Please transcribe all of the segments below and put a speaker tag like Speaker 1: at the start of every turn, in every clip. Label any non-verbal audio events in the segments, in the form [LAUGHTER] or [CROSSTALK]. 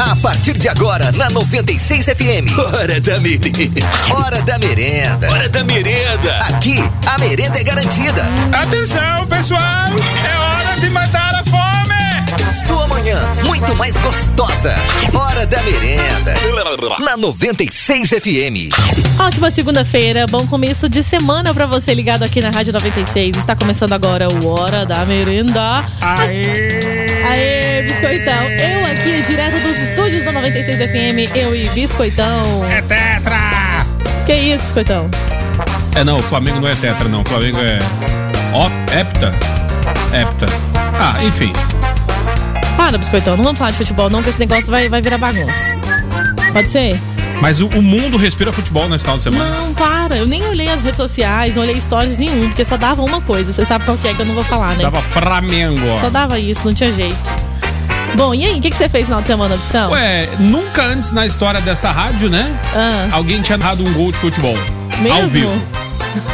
Speaker 1: A partir de agora, na 96 FM.
Speaker 2: Hora da merenda.
Speaker 1: Hora da merenda.
Speaker 2: Hora da merenda.
Speaker 1: Aqui, a merenda é garantida.
Speaker 3: Atenção, pessoal! É hora de matar a fome!
Speaker 1: Sua manhã, muito mais gostosa. Hora da merenda. Na 96 FM.
Speaker 4: Ótima segunda-feira, bom começo de semana pra você ligado aqui na Rádio 96. Está começando agora o Hora da Merenda.
Speaker 3: Aê!
Speaker 4: Aê, Biscoitão. Eu aqui, direto dos estúdios da 96 FM, eu e Biscoitão.
Speaker 3: É tetra!
Speaker 4: Que isso, Biscoitão?
Speaker 5: É não, o Flamengo não é tetra, não. O Flamengo é. Ó, hepta? Hepta. Ah, enfim.
Speaker 4: Para, Biscoitão, não vamos falar de futebol não, que esse negócio vai, vai virar bagunça. Pode ser?
Speaker 5: Mas o, o mundo respira futebol nesse final de semana.
Speaker 4: Não, para. Eu nem olhei as redes sociais, não olhei stories nenhum, porque só dava uma coisa. Você sabe qual que é que eu não vou falar, né?
Speaker 5: Tava Flamengo.
Speaker 4: Só dava isso, não tinha jeito. Bom, e aí, o que, que você fez no final de semana, Biscão?
Speaker 5: Ué, nunca antes na história dessa rádio, né?
Speaker 4: Ah,
Speaker 5: Alguém tinha narrado um gol de futebol.
Speaker 4: Mesmo?
Speaker 5: Ao vivo.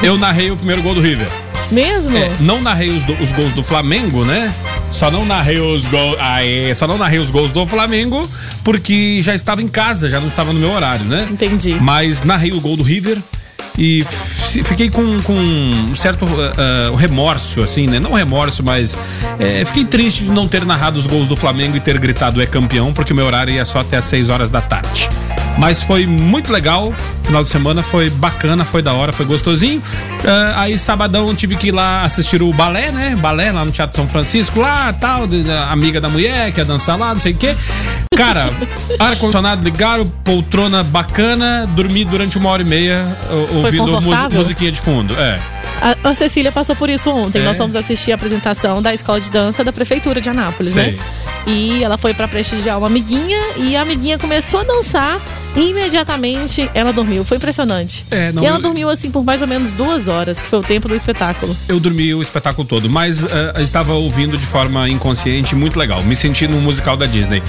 Speaker 5: Eu narrei o primeiro gol do River.
Speaker 4: mesmo?
Speaker 5: É, não narrei os, do- os gols do Flamengo, né? Só não narrei os gols. Aê, só não narrei os gols do Flamengo porque já estava em casa, já não estava no meu horário, né?
Speaker 4: Entendi.
Speaker 5: Mas narrei o gol do River e fiquei com, com um certo ah, remorso, assim, né? Não remorso, mas é, fiquei triste de não ter narrado os gols do Flamengo e ter gritado é campeão, porque o meu horário ia só até às 6 horas da tarde. Mas foi muito legal. Final de semana foi bacana, foi da hora, foi gostosinho. Ah, aí sabadão tive que ir lá assistir o balé, né? Balé lá no Teatro São Francisco, lá tal, de- amiga da mulher que ia dançar lá, não sei o quê. Cara, [LAUGHS] ar-condicionado ligado, poltrona bacana, dormi durante uma hora e meia ouvindo mus- musiquinha de fundo. É.
Speaker 4: A, a Cecília passou por isso ontem.
Speaker 5: É?
Speaker 4: Nós fomos assistir a apresentação da escola de dança da prefeitura de Anápolis,
Speaker 5: Sei.
Speaker 4: né? E ela foi pra prestigiar uma amiguinha e a amiguinha começou a dançar imediatamente ela dormiu. Foi impressionante.
Speaker 5: É, não,
Speaker 4: e ela
Speaker 5: eu-
Speaker 4: dormiu assim por mais ou menos duas horas, que foi o tempo do espetáculo.
Speaker 5: Eu dormi o espetáculo todo, mas ah, estava ouvindo de forma inconsciente, muito legal. Me senti num musical da Disney.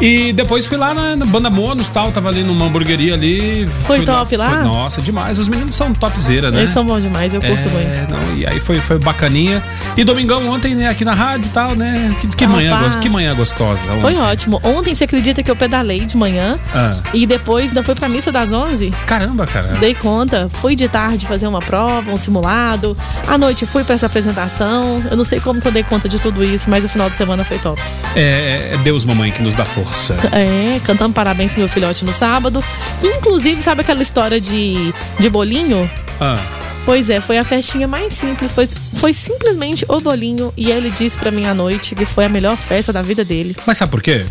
Speaker 5: E depois fui lá na, na Banda Monos tal, tava ali numa hamburgueria ali.
Speaker 4: Foi top lá?
Speaker 5: foi- nossa, demais. Os meninos são topzera, né?
Speaker 4: Eles são bons demais, eu curto
Speaker 5: É,
Speaker 4: muito.
Speaker 5: Não, e aí foi, foi bacaninha. E domingão ontem, né, aqui na rádio e tal, né? Que, que
Speaker 4: Ah,
Speaker 5: manhã, que manhã gostosa.
Speaker 4: Foi
Speaker 5: ontem.
Speaker 4: ótimo. Ontem você acredita que eu pedalei de manhã
Speaker 5: Ah.
Speaker 4: e depois ainda fui pra missa das 11?
Speaker 5: Caramba, cara.
Speaker 4: Dei conta, fui de tarde fazer uma prova, um simulado. À noite fui pra essa apresentação. Eu não sei como que eu dei conta de tudo isso, mas o final de semana foi top.
Speaker 5: É, é Deus, mamãe, que nos dá força.
Speaker 4: É, cantando parabéns pro meu filhote no sábado. Que inclusive, sabe aquela história de, de bolinho?
Speaker 5: Ah,
Speaker 4: Pois é, foi a festinha mais simples. Foi, foi simplesmente o bolinho. E ele disse pra mim à noite que foi a melhor festa da vida dele.
Speaker 5: mas sabe por quê?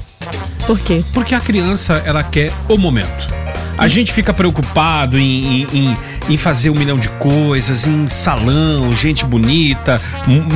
Speaker 4: Por quê?
Speaker 5: Porque a criança, ela quer o momento. A gente fica preocupado em, em- em- fazer um milhão de coisas, em salão, gente bonita,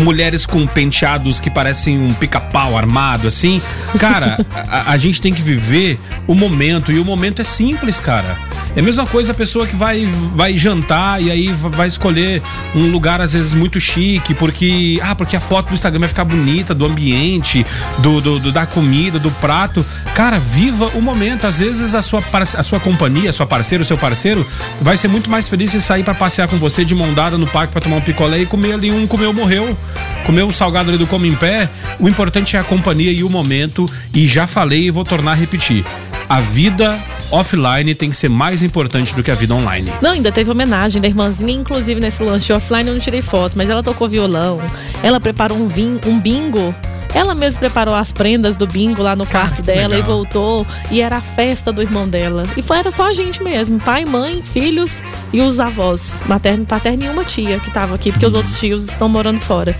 Speaker 5: mulheres com penteados que parecem um pica-pau armado, assim. Cara, [LAUGHS] a, a gente tem que viver o momento, e o momento é simples, cara. É a mesma coisa a pessoa que vai, vai jantar e aí vai escolher um lugar, às vezes, muito chique, porque. Ah, porque a foto do Instagram vai ficar bonita, do ambiente, do, do- do- da comida, do prato. Cara, viva o momento. Às vezes a sua, a sua companhia, a sua parceira, o seu parceiro, vai ser muito mais feliz se sair pra passear com você de mão dada no parque pra tomar um picolé e comer ali um comeu, morreu. Comer um salgado ali do Come em Pé. O importante é a companhia e o momento. E já falei e vou tornar a repetir. A vida offline tem que ser mais importante do que a vida online.
Speaker 4: Não, ainda teve homenagem da irmãzinha, inclusive nesse lance de offline eu não tirei foto, mas ela tocou violão, ela preparou um, vin, um bingo. Ela mesma preparou as prendas do bingo lá no quarto dela e
Speaker 5: legal.
Speaker 4: voltou. E era a festa do irmão dela. E foi, era só a gente mesmo: pai, mãe, filhos e os avós. Materno, paterno e uma tia que tava aqui, porque os outros tios estão morando fora.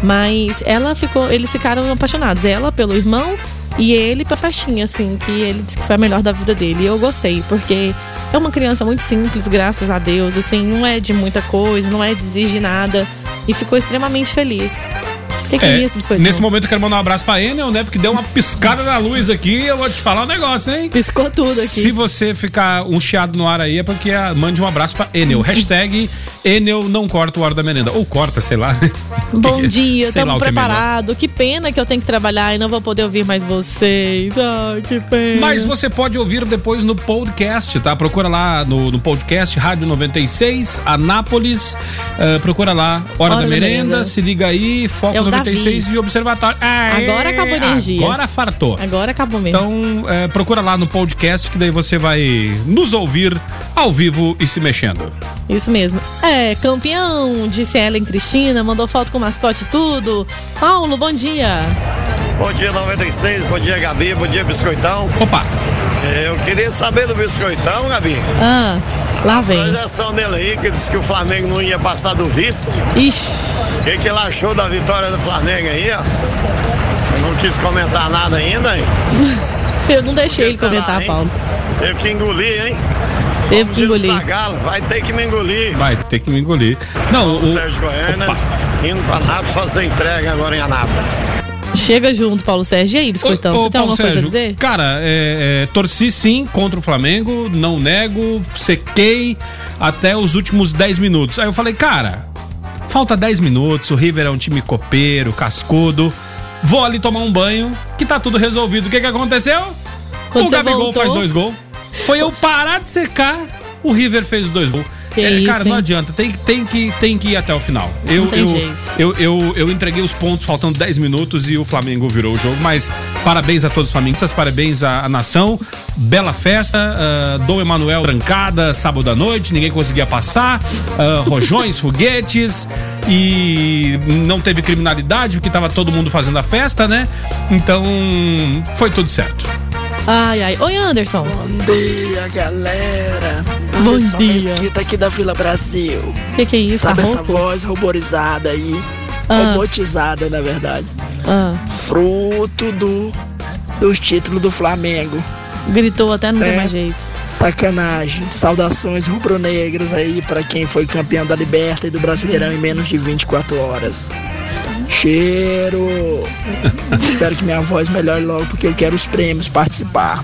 Speaker 4: Mas ela ficou, eles ficaram apaixonados. Ela pelo irmão e ele pra festinha, assim, que ele disse que foi a melhor da vida dele. E eu gostei, porque é uma criança muito simples, graças a Deus. Assim, não é de muita coisa, não é de exigir nada. E ficou extremamente feliz. O que, que é, isso, biscoito?
Speaker 5: nesse momento eu quero mandar um abraço pra Enel, né? Porque deu uma piscada na luz aqui. Eu vou te falar um negócio, hein?
Speaker 4: Piscou tudo aqui.
Speaker 5: Se você ficar um chiado no ar aí, é porque mande um abraço pra Enel. Hashtag Enel não corta o hora da merenda. Ou corta, sei lá. [LAUGHS]
Speaker 4: Bom [LAUGHS]
Speaker 5: Que
Speaker 4: dia, estamos
Speaker 5: que é
Speaker 4: preparados. Que pena que eu tenho que trabalhar e não vou poder ouvir mais vocês. Ai, que pena.
Speaker 5: Mas você pode ouvir depois no podcast, tá? Procura lá no, no podcast Rádio 96, Anápolis. Ah, procura lá, Hora,
Speaker 4: Hora
Speaker 5: da,
Speaker 4: da
Speaker 5: merenda,
Speaker 4: Merenda.
Speaker 5: Se liga aí, Foco
Speaker 4: É o
Speaker 5: 96. 96 e Observatório. Aê,
Speaker 4: Agora acabou a energia.
Speaker 5: Agora fartou.
Speaker 4: Agora acabou mesmo.
Speaker 5: Então, é, procura lá no podcast que daí você vai nos ouvir ao vivo e se mexendo.
Speaker 4: Isso mesmo. É, campeão, disse Ellen Cristina, mandou foto com o mascote e tudo. Paulo, bom dia.
Speaker 6: Bom dia 96, bom dia Gabi, bom dia Biscoitão.
Speaker 5: Opa!
Speaker 6: Eu queria saber do Biscoitão, Gabi.
Speaker 4: Ah, lá vem.
Speaker 6: Projeção dele aí, que disse que o Flamengo não ia passar do vice.
Speaker 4: Ixi,
Speaker 6: O que, que ele achou da vitória do Flamengo aí, ó? Eu não quis comentar nada ainda, hein? [LAUGHS]
Speaker 4: eu não deixei ele comentar,
Speaker 6: hein?
Speaker 4: Paulo.
Speaker 6: Teve que engolir, hein?
Speaker 4: Teve que engolir.
Speaker 6: Zagalo, vai ter que me engolir.
Speaker 5: Vai ter que me engolir. Não,
Speaker 6: O
Speaker 5: o.
Speaker 6: Sérgio Goiânia
Speaker 5: Opa.
Speaker 6: indo pra Nápoles fazer entrega agora em Anápolis.
Speaker 4: Chega junto, Paulo Sérgio. E aí, Biscoitão,
Speaker 5: Ô, ô,
Speaker 4: você tem
Speaker 5: Paulo
Speaker 4: alguma coisa a
Speaker 5: Sérgio,
Speaker 4: dizer?
Speaker 5: Cara, é, é, torci sim contra o Flamengo, não nego, sequei até os últimos 10 minutos. Aí eu falei, cara, falta 10 minutos, o River é um time copeiro, cascudo. Vou ali tomar um banho, que tá tudo resolvido. O que que aconteceu?
Speaker 4: Quando
Speaker 5: o Gabigol
Speaker 4: voltou?
Speaker 5: faz dois gols. Foi eu parar de secar, o River fez dois gols. É,
Speaker 4: isso,
Speaker 5: cara, não adianta, tem, que- tem, que, tem que ir até o final. Eu,
Speaker 4: Não tem
Speaker 5: eu,
Speaker 4: jeito.
Speaker 5: eu, eu, eu entreguei os pontos faltando 10 minutos e o Flamengo virou o jogo. Mas parabéns a todos os flamenguistas, parabéns à, à nação. Bela festa. ah, Dom Emanuel trancada sábado à noite, ninguém conseguia passar. ah, rojões, [LAUGHS] foguetes. E não teve criminalidade, porque tava todo mundo fazendo a festa, né? Então foi tudo certo.
Speaker 4: Ai, ai. Oi, Anderson.
Speaker 7: Bom dia, galera.
Speaker 4: Bom
Speaker 7: Anderson
Speaker 4: dia.
Speaker 7: Mesquita aqui da Vila Brasil.
Speaker 4: O que, que é isso?
Speaker 7: Sabe essa voz ruborizada aí?
Speaker 4: Ah.
Speaker 7: Robotizada, na verdade.
Speaker 4: Ah,
Speaker 7: Fruto do, dos títulos do Flamengo.
Speaker 4: gritou até não tem
Speaker 7: É.
Speaker 4: mais jeito.
Speaker 7: Sacanagem. Saudações rubro-negras aí pra quem foi campeão da Liberta e do Brasileirão em menos de 24 horas. Cheiro! Espero que minha voz melhore logo porque eu quero os prêmios participar.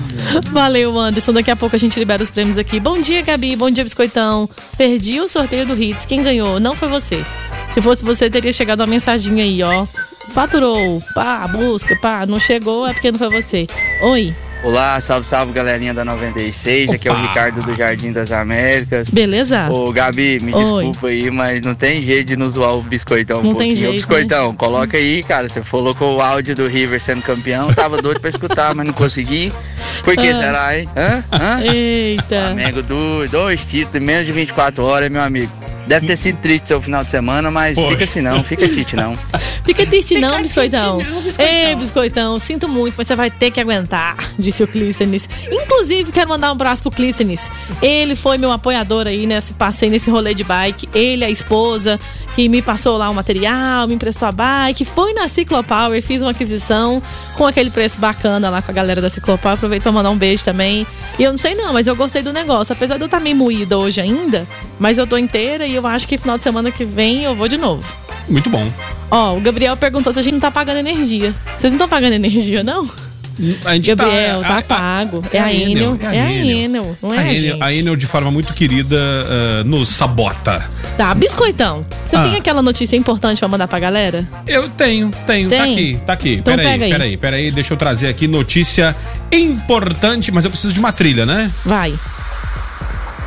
Speaker 4: Valeu, Anderson. Daqui a pouco a gente libera os prêmios aqui. Bom dia, Gabi. Bom dia, Biscoitão. Perdi o sorteio do Hits. Quem ganhou? Não foi você. Se fosse você, teria chegado uma mensaginha aí, ó. Faturou. Pá, busca, pá. Não chegou, é porque não foi você. Oi.
Speaker 8: Olá, salve, salve galerinha da 96. Aqui é o
Speaker 5: Opa.
Speaker 8: Ricardo do Jardim das Américas.
Speaker 4: Beleza?
Speaker 8: Ô, Gabi, me
Speaker 4: Oi.
Speaker 8: desculpa aí, mas não tem jeito de não zoar o biscoitão um
Speaker 4: Não tem
Speaker 8: pouquinho.
Speaker 4: jeito, né?
Speaker 8: Ô, biscoitão, coloca aí, cara. Você colocou o áudio do River sendo campeão. Tava doido pra escutar, mas não consegui. Por que
Speaker 4: Ah.
Speaker 8: será, hein? Hã? Hã?
Speaker 4: Eita.
Speaker 8: Flamengo, do, dois títulos em menos de 24 horas, meu amigo. Deve ter sido triste seu final de semana, mas
Speaker 5: Foi.
Speaker 8: fica assim não, fica triste não. [LAUGHS]
Speaker 4: Fica triste não, biscoitão. Ei, biscoitão, sinto muito, mas você vai ter que aguentar, [LAUGHS] disse o Clístenes. Inclusive, quero mandar um abraço pro Clístenes. Ele foi meu apoiador aí nesse passeio, nesse rolê de bike. Ele, a esposa, que me passou lá o material, me emprestou a bike. Foi na Ciclopower, fiz uma aquisição com aquele preço bacana lá com a galera da Ciclopower. Aproveito pra mandar um beijo também. E eu não sei não, mas eu gostei do negócio. Apesar de eu estar meio moída hoje ainda, mas eu tô inteira e eu acho que final de semana que vem eu vou de novo.
Speaker 5: Muito bom.
Speaker 4: Ó, o Gabriel perguntou se a gente não tá pagando energia. Vocês não estão pagando energia, não?
Speaker 5: A gente
Speaker 4: Gabriel, tá,
Speaker 5: a- a-
Speaker 4: pago. É a Enel. É a Enel, não é a.
Speaker 5: Enel, a Enel, de forma muito querida, ah, nos sabota.
Speaker 4: Tá, biscoitão. Você
Speaker 5: Ah.
Speaker 4: tem aquela notícia importante pra mandar pra galera?
Speaker 5: Eu tenho, tenho. Tá
Speaker 4: Tem?
Speaker 5: aqui, tá aqui.
Speaker 4: Então
Speaker 5: peraí,
Speaker 4: pega aí.
Speaker 5: peraí, peraí. Deixa eu trazer aqui notícia importante, mas eu preciso de uma trilha, né?
Speaker 4: Vai.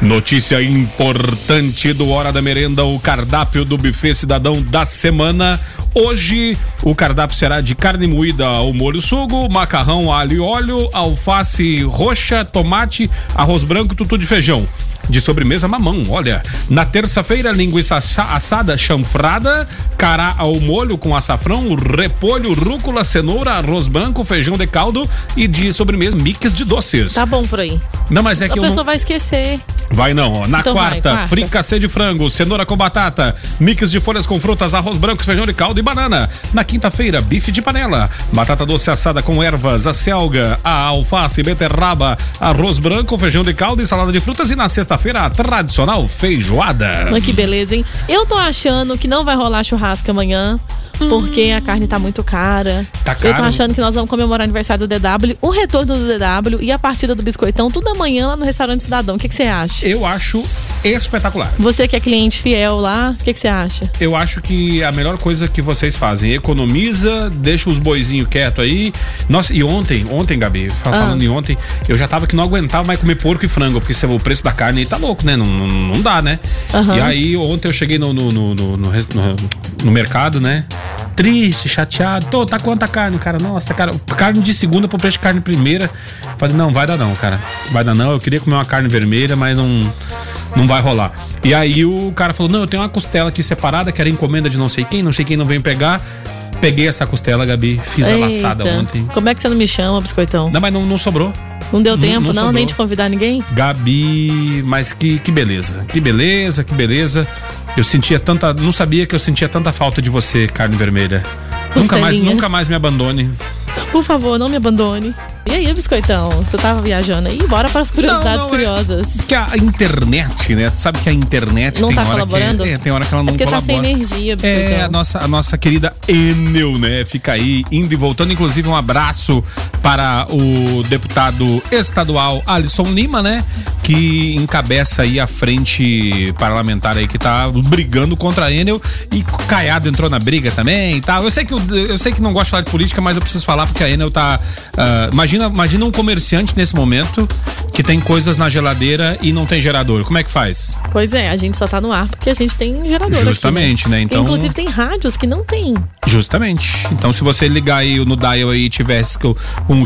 Speaker 5: Notícia importante do Hora da Merenda, o cardápio do buffet cidadão da semana. Hoje o cardápio será de carne moída ao molho sugo, macarrão alho e óleo, alface roxa, tomate, arroz branco, tutu de feijão. De sobremesa, mamão, olha. Na terça-feira, linguiça assa- assada chanfrada, cará ao molho com açafrão, repolho, rúcula, cenoura, arroz branco, feijão de caldo e de sobremesa, mix de doces.
Speaker 4: Tá bom por aí.
Speaker 5: Não, mas é
Speaker 4: A
Speaker 5: que eu
Speaker 4: pessoa
Speaker 5: não...
Speaker 4: vai esquecer.
Speaker 5: Vai não, ó. Na
Speaker 4: Então vai,
Speaker 5: quarta,
Speaker 4: quarta.
Speaker 5: fricassê de frango, cenoura com batata, mix de folhas com frutas, arroz branco, feijão de caldo e banana. Na quinta-feira, bife de panela, batata doce assada com ervas, a selga, a alface, beterraba, arroz branco, feijão de caldo e salada de frutas. E na sexta-feira, a tradicional feijoada.
Speaker 4: Olha que beleza, hein? Eu tô achando que não vai rolar churrasco amanhã. Porque a carne tá muito cara.
Speaker 5: Tá
Speaker 4: Eu tô
Speaker 5: caro?
Speaker 4: achando que nós vamos comemorar o aniversário do DW, o retorno do DW e a partida do Biscoitão, tudo amanhã lá no restaurante Cidadão. O que que você acha?
Speaker 5: Eu acho espetacular.
Speaker 4: Você que é cliente fiel lá, o que que você acha?
Speaker 5: Eu acho que a melhor coisa que vocês fazem, economiza, deixa os boizinhos quietos aí. Nossa, e ontem, ontem, Gabi,
Speaker 4: Ah.
Speaker 5: falando em ontem, eu já tava que não aguentava mais comer porco e frango, porque o preço da carne aí tá louco, né? Não, não, não dá, né?
Speaker 4: Aham.
Speaker 5: E aí, ontem eu cheguei no, no, no, no- no mercado, né? Triste, chateado. Tô, tá quanta carne, cara? Nossa, cara, carne de segunda pro preço de carne primeira. Falei, não, vai dar não, cara. Vai dar não. Eu queria comer uma carne vermelha, mas não, não vai rolar. E aí o cara falou: não, eu tenho uma costela aqui separada, que era encomenda de não sei quem, não sei quem não veio pegar. Peguei essa costela, Gabi, fiz a
Speaker 4: Eita.
Speaker 5: laçada ontem.
Speaker 4: Como é que você não me chama, biscoitão?
Speaker 5: Não, mas não, não sobrou.
Speaker 4: Não deu
Speaker 5: Não-
Speaker 4: tempo,
Speaker 5: não
Speaker 4: não,
Speaker 5: sobrou.
Speaker 4: nem de convidar ninguém?
Speaker 5: Gabi, mas que, que beleza, que beleza, que beleza. Eu sentia tanta. Não sabia que eu sentia tanta falta de você, carne vermelha. Nunca mais,
Speaker 4: Costelinha.
Speaker 5: nunca mais me abandone.
Speaker 4: Por favor, não me abandone. E aí, biscoitão? Você tava viajando aí? Bora para as curiosidades
Speaker 5: Não, não, é-
Speaker 4: curiosas.
Speaker 5: Que a internet, né? Tu Sabe que a internet
Speaker 4: Não
Speaker 5: tem
Speaker 4: tá
Speaker 5: hora
Speaker 4: colaborando?
Speaker 5: que é, tem hora que ela
Speaker 4: É
Speaker 5: não
Speaker 4: porque tá
Speaker 5: colabora.
Speaker 4: sem energia, biscoitão.
Speaker 5: É, a nossa, a nossa querida Enel, né? Fica aí indo e voltando. Inclusive, um abraço para o deputado estadual Alisson Lima, né? Que encabeça aí a frente parlamentar aí que tá brigando contra a Enel. E Caiado entrou na briga também e tal. Eu sei que, eu, eu sei que não gosto de falar de política, mas eu preciso falar porque a Enel tá. ah, imagina, imagina um comerciante nesse momento que tem coisas na geladeira e não tem gerador. Como é que faz?
Speaker 4: Pois é, a gente só tá no ar porque a gente tem gerador
Speaker 5: Justamente,
Speaker 4: aqui,
Speaker 5: né? Então-
Speaker 4: Inclusive tem rádios que não tem.
Speaker 5: Justamente. Então, se você ligar aí no dial aí e tivesse um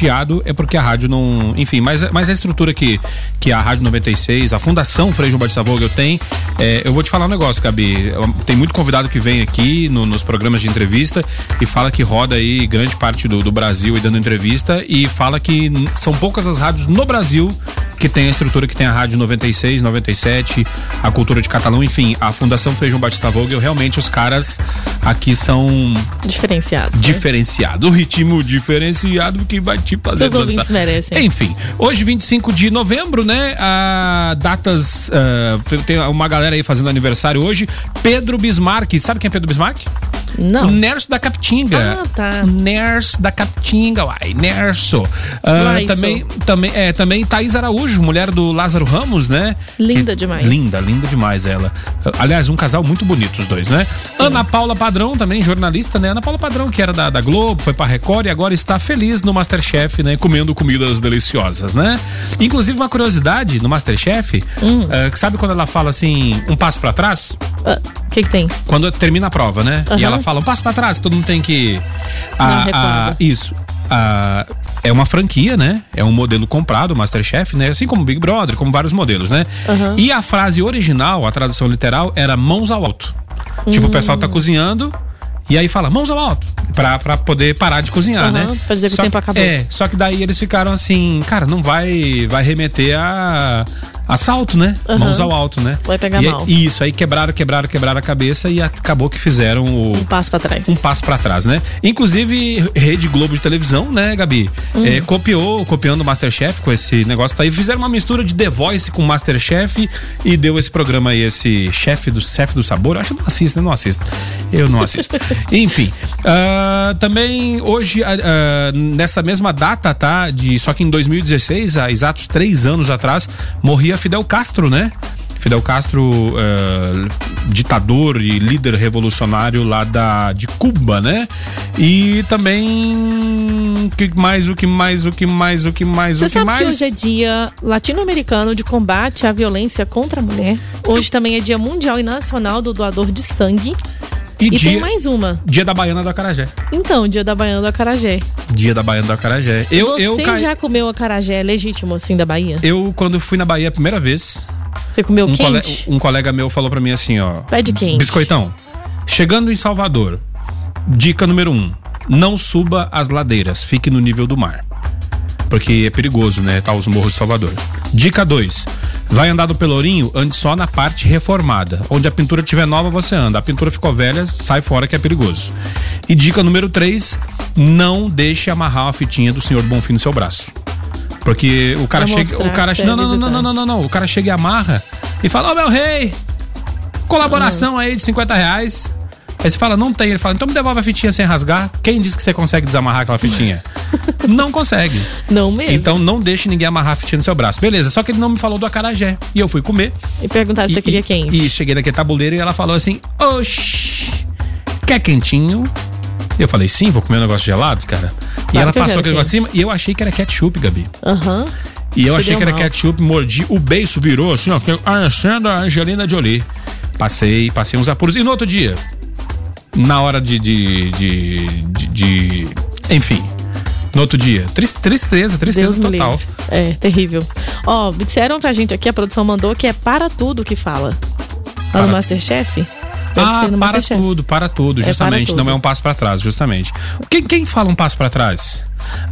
Speaker 5: chiado, é porque a rádio não. Enfim, mas, mas a estrutura que, que a Rádio 96, a Fundação Frei João Batista Vogel tem. é, eu vou te falar um negócio, Gabi. Tem muito convidado que vem aqui no- nos programas de entrevista e fala que roda aí grande parte do, do Brasil e dando entrevista e fala que são poucas as rádios no Brasil que tem a estrutura que tem a Rádio 96, 97, a Cultura de Catalão, enfim, a Fundação Frei João Batista Vogel, realmente os caras aqui são
Speaker 4: Diferenciados. né?
Speaker 5: diferenciado, o ritmo diferenciado que vai te fazer
Speaker 4: Os ouvintes merecem.
Speaker 5: Enfim, hoje 25 de novembro, né? A datas ah, tem uma galera aí fazendo aniversário hoje. Pedro Bismarck, sabe quem é Pedro Bismarck?
Speaker 4: Não.
Speaker 5: Nerso da Capitinga.
Speaker 4: Ah, tá.
Speaker 5: Nerso da Capitinga, uai, Nerso.
Speaker 4: Laiso.
Speaker 5: também, também, é, também Thaís Araújo, mulher do Lázaro Ramos, né?
Speaker 4: Linda
Speaker 5: Que-
Speaker 4: demais.
Speaker 5: Linda, linda demais ela. Aliás, um casal muito bonito os dois, né? Ana Paula Padrão, também jornalista, né? Ana Paula Padrão, que era da, da Globo, foi pra Record e agora está feliz no Masterchef, né? Comendo comidas deliciosas, né? Inclusive, uma curiosidade no Masterchef,
Speaker 4: Hum.
Speaker 5: que sabe quando ela fala assim, um passo pra trás?
Speaker 4: Ah, O que que tem?
Speaker 5: Quando termina a prova, né? E
Speaker 4: Aham.
Speaker 5: ela fala, um passo pra trás, todo mundo tem que. A, a,
Speaker 4: recorda.
Speaker 5: isso. A, é uma franquia, né? É um modelo comprado, o Masterchef, né? Assim como o Big Brother, como vários modelos, né?
Speaker 4: Aham.
Speaker 5: E a frase original, a tradução literal, era mãos ao alto. Tipo, o pessoal tá
Speaker 4: Hum.
Speaker 5: cozinhando e aí fala mãos ao alto. Pra, pra poder parar de cozinhar,
Speaker 4: Aham,
Speaker 5: né?
Speaker 4: pra dizer que o
Speaker 5: Só
Speaker 4: tempo acabou.
Speaker 5: É, só que daí eles ficaram assim, cara, não vai vai remeter a assalto, né?
Speaker 4: Aham.
Speaker 5: Mãos ao alto, né?
Speaker 4: Vai pegar
Speaker 5: E aí-
Speaker 4: mal.
Speaker 5: Isso, aí quebraram, quebraram, quebraram a cabeça e acabou que fizeram o,
Speaker 4: Um passo pra trás.
Speaker 5: um passo pra trás, né? Inclusive, Rede Globo de televisão, né, Gabi?
Speaker 4: Hum.
Speaker 5: É, copiou, copiando o Masterchef com esse negócio tá aí. Fizeram uma mistura de The Voice com Masterchef e deu esse programa aí, esse chefe do chefe do sabor. Eu acho que eu não assisto, eu não assisto. Eu não assisto. [LAUGHS] Enfim, ah, também hoje, ah, nessa mesma data, tá? De, só que em 2016, há exatos três anos atrás, morria Fidel Castro, né? Fidel Castro, eh, ditador e líder revolucionário lá da, de Cuba, né? E também. O que mais, o que mais, o que mais, o que mais,
Speaker 4: Você
Speaker 5: o que
Speaker 4: sabe
Speaker 5: mais?
Speaker 4: que hoje é dia latino-americano de combate à violência contra a mulher. Hoje também é dia mundial e nacional do doador de sangue.
Speaker 5: E,
Speaker 4: E
Speaker 5: dia,
Speaker 4: tem mais uma.
Speaker 5: dia da Baiana do Acarajé.
Speaker 4: Então, dia da Baiana do Acarajé.
Speaker 5: Dia da Baiana do Acarajé. Eu,
Speaker 4: Você
Speaker 5: eu, ca-
Speaker 4: já comeu acarajé legítimo assim da Bahia?
Speaker 5: eu, quando fui na Bahia a primeira vez,
Speaker 4: Você comeu
Speaker 5: um, cole-
Speaker 4: quente?
Speaker 5: um colega meu falou pra mim assim, ó.
Speaker 4: Pede quente.
Speaker 5: Biscoitão, chegando em Salvador, dica número um: não suba as ladeiras, fique no nível do mar. Porque é perigoso, né? Tá os morros de Salvador. Dica 2. Vai andar do Pelourinho, ande só na parte reformada. Onde a pintura estiver nova, você anda. A pintura ficou velha, sai fora que é perigoso. E dica número 3. Não deixe amarrar uma fitinha do senhor Bonfim no seu braço. Porque o cara chega. O cara
Speaker 4: é
Speaker 5: Não, não, não, não, não, não, não. O cara chega e amarra e fala: Ô meu rei, colaboração aí de 50 reais. Aí você fala, não tem. Ele fala, então me devolve a fitinha sem rasgar. Quem disse que você consegue desamarrar aquela fitinha? [LAUGHS] não consegue.
Speaker 4: Não mesmo.
Speaker 5: Então não deixe ninguém amarrar a fitinha no seu braço. Beleza, só que ele não me falou do acarajé. E eu fui comer.
Speaker 4: E perguntar se
Speaker 5: e,
Speaker 4: você queria
Speaker 5: e-
Speaker 4: quente.
Speaker 5: E cheguei naquele tabuleiro e ela falou assim: Oxi, quer quentinho? Eu falei, sim, vou comer um negócio gelado, cara. E
Speaker 4: Claro
Speaker 5: ela
Speaker 4: que eu
Speaker 5: passou aquele negócio acima e eu achei que era ketchup, Gabi.
Speaker 4: Aham.
Speaker 5: E eu
Speaker 4: Você
Speaker 5: achei que era
Speaker 4: mal.
Speaker 5: ketchup, mordi, o beiço virou assim, ó, fiquei parecendo a Angelina Jolie. Passei, passei uns apuros. E no outro dia, na hora de. de, de, de- de- enfim. No outro dia. Tris- Tristeza, tristeza
Speaker 4: Deus
Speaker 5: total.
Speaker 4: É, terrível. Ó, disseram pra gente aqui, a produção mandou que é para tudo que fala. No
Speaker 5: Para-
Speaker 4: Masterchef? Deve
Speaker 5: Ah, para
Speaker 4: Masterchef.
Speaker 5: tudo, para tudo,
Speaker 4: É
Speaker 5: justamente.
Speaker 4: para tudo.
Speaker 5: Não é um passo pra trás, justamente. Quem, quem fala um passo pra trás?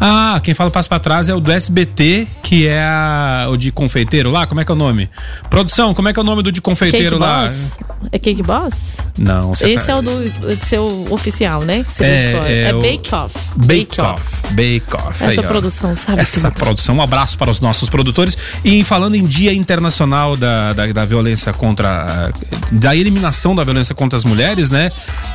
Speaker 5: Ah, quem fala passo pra trás é o do SBT, que é a- o de confeiteiro lá. Como é que é o nome? Produção, como é que é o nome do de confeiteiro
Speaker 4: Cake
Speaker 5: lá?
Speaker 4: Boss? É Cake Boss?
Speaker 5: Não, você
Speaker 4: Esse
Speaker 5: tá...
Speaker 4: é o do, do seu oficial, né?
Speaker 5: É, é
Speaker 4: É,
Speaker 5: o-
Speaker 4: Bake Off.
Speaker 5: Bake Off. Bake Off.
Speaker 4: Essa
Speaker 5: aí,
Speaker 4: produção sabe
Speaker 5: Essa
Speaker 4: tudo.
Speaker 5: produção. Um abraço para os nossos produtores. E falando em Dia Internacional da, da, da violência contra. da eliminação da violência contra as mulheres, né?